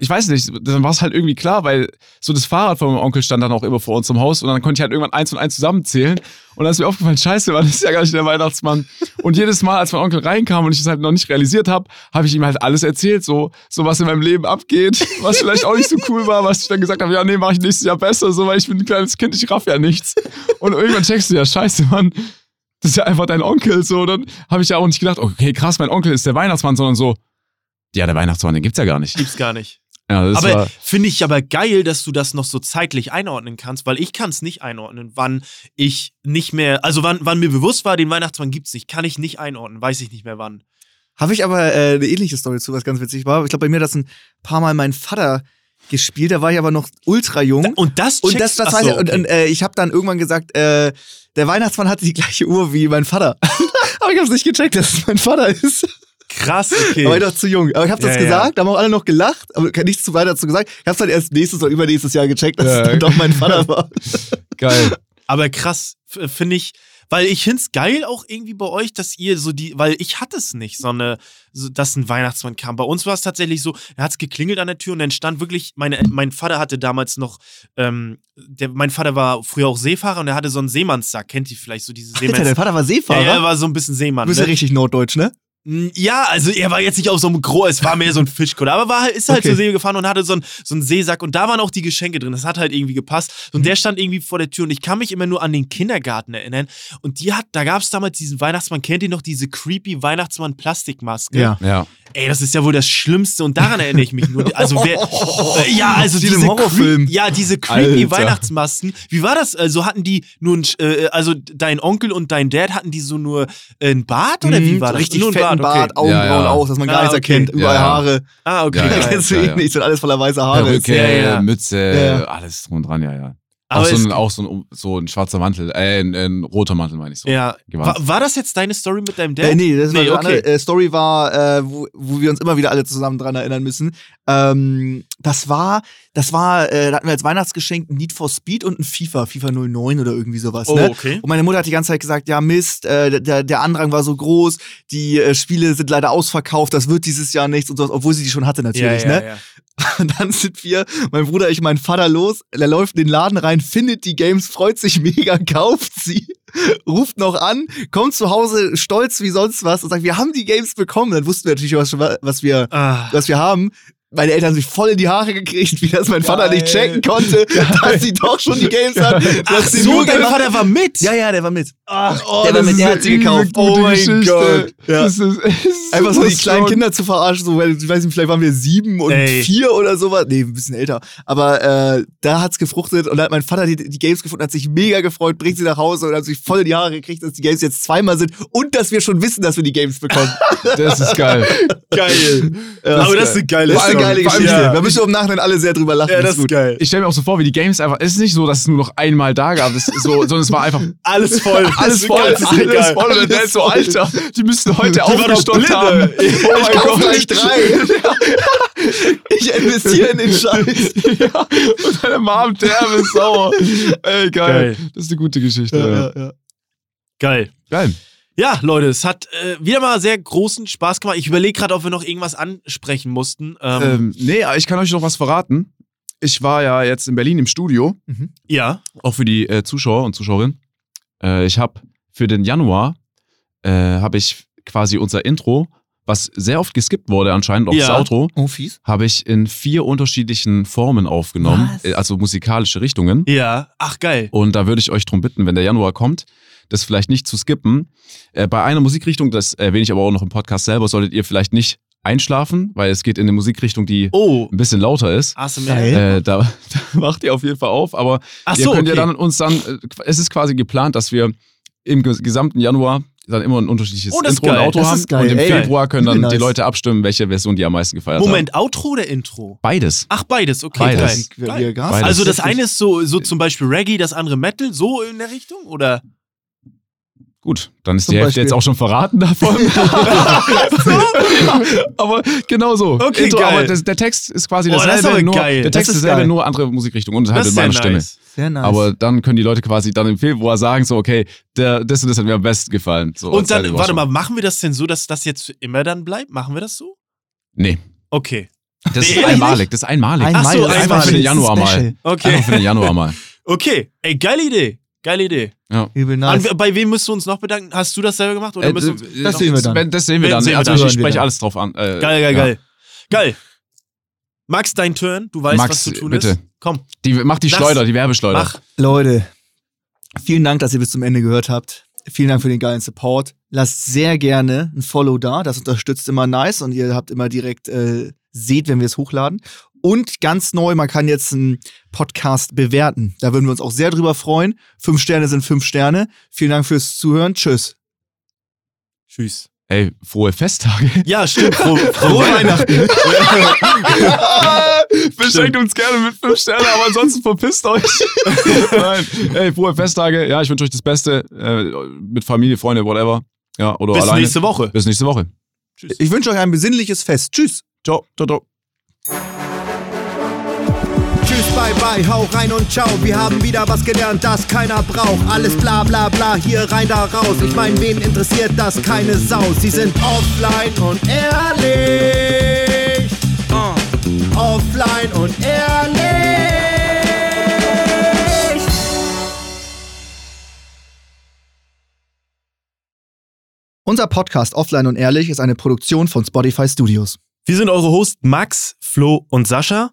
ich weiß nicht, dann war es halt irgendwie klar, weil so das Fahrrad von meinem Onkel stand dann auch immer vor uns im Haus und dann konnte ich halt irgendwann eins und eins zusammenzählen und dann ist mir aufgefallen, scheiße, man ist ja gar nicht der Weihnachtsmann. Und jedes Mal, als mein Onkel reinkam und ich es halt noch nicht realisiert habe, habe ich ihm halt alles erzählt, so, so was in meinem Leben abgeht, was vielleicht auch nicht so cool war, was ich dann gesagt habe, ja, nee, mache ich nächstes Jahr besser, so, weil ich bin ein kleines Kind, ich raff ja nichts. Und irgendwann checkst du ja, scheiße, Mann, das ist ja einfach dein Onkel, so, dann habe ich ja auch nicht gedacht, okay, krass, mein Onkel ist der Weihnachtsmann, sondern so, ja, der Weihnachtsmann, den gibt's ja gar nicht. Gibt's gar nicht. Ja, das aber finde ich aber geil, dass du das noch so zeitlich einordnen kannst, weil ich kann es nicht einordnen, wann ich nicht mehr, also wann, wann mir bewusst war, den Weihnachtsmann gibt's nicht, kann ich nicht einordnen, weiß ich nicht mehr wann. Habe ich aber äh, eine ähnliche Story zu, was ganz witzig war. Ich glaube, bei mir hat das ein paar Mal mein Vater gespielt, da war ich aber noch ultra jung. Und das und checkst- das, das weiß so, ich, und, okay. und äh, ich habe dann irgendwann gesagt, äh, der Weihnachtsmann hatte die gleiche Uhr wie mein Vater. aber ich habe nicht gecheckt, dass es mein Vater ist. Krass, okay. Da war ich doch zu jung. Aber ich habe das Ja, ja. gesagt, da haben auch alle noch gelacht, aber nichts zu weiter dazu gesagt. Ich habe dann erst nächstes oder übernächstes Jahr gecheckt, dass Ja, es dann doch mein Vater war. geil. Aber krass, finde ich, weil ich find's geil auch irgendwie bei euch, dass ihr so die, weil ich hatte es nicht, so eine, so, dass ein Weihnachtsmann kam. Bei uns war es tatsächlich so, er hat's geklingelt an der Tür und dann stand wirklich, meine, mein Vater hatte damals noch, ähm, der, mein Vater war früher auch Seefahrer und er hatte so einen Seemannssack, kennt ihr vielleicht so diese Alter, dein. Vater war Ja, Seefahrer. er war so ein bisschen Seemann. du bist ja Ne? richtig norddeutsch, ne? Mm, Ja, also er war jetzt nicht auf so einem Gro, es war mehr so ein Fischkutter, aber war, halt- ist halt Okay. zur See gefahren und hatte so einen, so einen Seesack und da waren auch die Geschenke drin. Das hat halt irgendwie gepasst. Und der stand irgendwie vor der Tür und ich kann mich immer nur an den Kindergarten erinnern. Und die hat, da gab es damals diesen Weihnachtsmann, kennt ihr noch diese creepy Weihnachtsmann-Plastikmaske? Ja. Ey, das ist ja wohl das Schlimmste und daran erinnere ich mich nur. Also wer, äh, ja, also Wie diese Horrorfilm. ja, diese creepy Alter. Weihnachtsmasken. Wie war das? Also hatten die nur ein, äh, also dein Onkel und dein Dad hatten die so nur äh, ein Bart oder wie Mhm, war das? Richtig nur ein fetten Bart, okay. Augenbrauen Ja, ja. aus, dass man gar Ah, nichts okay. erkennt, überall Ja, ja. Haare. Ah, okay. Ja, ja. kennst du ja, ihn ja. nicht, sind alles voller weißer Haare. Perücke, ja, ja. Mütze, Ja. alles drum und dran, ja, ja. Aber auch, so ein, auch so, ein, so ein schwarzer Mantel, äh, ein, ein roter Mantel meine ich so. Ja. War, war das jetzt deine Story mit deinem Dad? Äh, nee, das war Nee, eine okay. andere äh, Story war, äh, wo, wo wir uns immer wieder alle zusammen dran erinnern müssen. Ähm, das war, das war, äh, da hatten wir als Weihnachtsgeschenk ein Need for Speed und ein FIFA, FIFA 09 oder irgendwie sowas. Oh, ne? okay. Und meine Mutter hat die ganze Zeit gesagt, ja Mist, äh, der, der Andrang war so groß, die äh, Spiele sind leider ausverkauft, das wird dieses Jahr nichts und sowas, obwohl sie die schon hatte natürlich, ja, ne? ja, ja. Und dann sind wir, mein Bruder, ich, mein Vater los, der läuft in den Laden rein, findet die Games, freut sich mega, kauft sie, ruft noch an, kommt zu Hause stolz wie sonst was und sagt, wir haben die Games bekommen. Dann wussten wir natürlich, was, was, wir, Ah, was wir haben. Meine Eltern haben sich voll in die Haare gekriegt, wie das mein Vater nicht Geil. checken konnte, dass sie doch schon die Games hat. Ach so, dein Vater war mit? Ja, ja, der war mit. Ach, Oh, Der war mit, der hat sie gekauft. Oh mein mein Gott. Ja. Das ist, es ist Einfach so die kleinen Kinder zu verarschen, so, weil, ich weiß nicht, vielleicht waren wir sieben und Ey. vier oder sowas. Nee, ein bisschen älter. Aber äh, da hat's gefruchtet und da hat mein Vater die, die Games gefunden, hat sich mega gefreut, bringt sie nach Hause und hat sich voll in die Haare gekriegt, dass die Games jetzt zweimal sind und dass wir schon wissen, dass wir die Games bekommen. Das ist geil. geil. Ja, Aber das ist eine geile das ist eine geile Geschichte. Ja. Da müssen wir im Nachhinein alle sehr drüber lachen. Ja, das ist geil. Ich stelle mir auch so vor, wie die Games einfach, es ist nicht so, dass es nur noch einmal da gab, es so, sondern es war einfach Alles voll. alles voll, Das ist alles voll. Und der ist so, Alles voll. Alter, die müssten heute aufgestockt haben. Oh ich mein kauf Gott. gleich drei. ich investiere in den Scheiß. ja, und deine Mom derbe ist sauer. Ey, geil. Geil. Das ist eine gute Geschichte. Ja, ja. Geil. Geil. Ja, Leute, es hat äh, wieder mal sehr großen Spaß gemacht. Ich überlege gerade, ob wir noch irgendwas ansprechen mussten. Ähm, Ähm, nee, ich kann euch noch was verraten. Ich war ja jetzt in Berlin im Studio, ja. auch für die äh, Zuschauer und Zuschauerinnen. Äh, ich habe für den Januar äh, habe ich quasi unser Intro, was sehr oft geskippt wurde anscheinend, auch Ja. das Outro, Oh, fies. habe ich in vier unterschiedlichen Formen aufgenommen, Was? äh, also musikalische Richtungen. Ja. Ach, geil. Und da würde ich euch drum bitten, wenn der Januar kommt, das vielleicht nicht zu skippen. Äh, bei einer Musikrichtung, das erwähne ich aber auch noch im Podcast selber, solltet ihr vielleicht nicht einschlafen, weil es geht in eine Musikrichtung, die Oh, ein bisschen lauter ist. ASMR. Äh, da, da macht ihr auf jeden Fall auf, aber Ach ihr so, könnt ja okay. dann uns dann, äh, es ist quasi geplant, dass wir im ges- gesamten Januar dann immer ein unterschiedliches Oh, Intro und. Outro haben geil, und im ey. Februar können dann Nice. die Leute abstimmen, welche Version die am meisten gefeiert haben. Moment, Outro oder Intro? Beides. Ach, beides, okay, Beides. geil. Geil. Also das eine ist so, so zum Beispiel Reggae, das andere Metal, so in der Richtung? Oder? Gut, dann ist Zum die Hälfte Beispiel. jetzt auch schon verraten davon. aber genau so. Okay, Intro, geil. Aber das, der Text ist quasi Oh, das ist dasselbe, nur, geil. der Das Text ist ist dasselbe, geil. nur andere Musikrichtung und halt Das sehr meiner Stimme. nice. Sehr nice. Aber dann können die Leute quasi dann im Februar sagen, so, okay, der, das und das hat mir am besten gefallen. So, Und dann, warte mal, machen wir das denn so, dass das jetzt für immer dann bleibt? Machen wir das so? Nee, Okay. das Nee, ist einmalig. Das ist einmalig. Ach so, das ist einfach für den Januar mal. Okay. Einfach für den Januar mal. Okay. Ey, geile Idee. Geile Idee. Übel An, nice. bei wem müsst du uns noch bedanken? Hast du das selber gemacht? Oder Äh, müssen äh, das sehen wir dann. Das sehen wir dann. Sehen wir also dann. ich spreche alles drauf an. Äh, geil, geil, ja. geil. Geil. Max, dein Turn. Du weißt, Max, was zu tun bitte. ist. Komm, Die, mach die Lass- Schleuder, die Werbeschleuder. mach. Leute, vielen Dank, dass ihr bis zum Ende gehört habt. Vielen Dank für den geilen Support. Lasst sehr gerne ein Follow da. Das unterstützt immer nice und ihr habt immer direkt äh, seht, wenn wir es hochladen. Und ganz neu, man kann jetzt einen Podcast bewerten. Da würden wir uns auch sehr drüber freuen. Fünf Sterne sind fünf Sterne. Vielen Dank fürs Zuhören. Tschüss. Tschüss. Ey, frohe Festtage. Ja, stimmt. Frohe, frohe Weihnachten. Beschenkt uns gerne mit fünf Sternen, aber ansonsten verpisst euch. Nein. Ey, frohe Festtage. Ja, ich wünsche euch das Beste. Äh, mit Familie, Freunde, whatever. Ja, oder Bis alleine. nächste Woche. Bis nächste Woche. Ich wünsche euch ein besinnliches Fest. Tschüss. Ciao, ciao, ciao. Bye bye, hau rein und ciao. Wir haben wieder was gelernt, das keiner braucht. Alles bla bla bla, hier rein, da raus. Ich mein, wen interessiert das? Keine Sau. Sie sind offline und ehrlich. Uh. Offline und ehrlich. Unser Podcast Offline und Ehrlich ist eine Produktion von Spotify Studios. Wir sind eure Hosts Max, Flo und Sascha.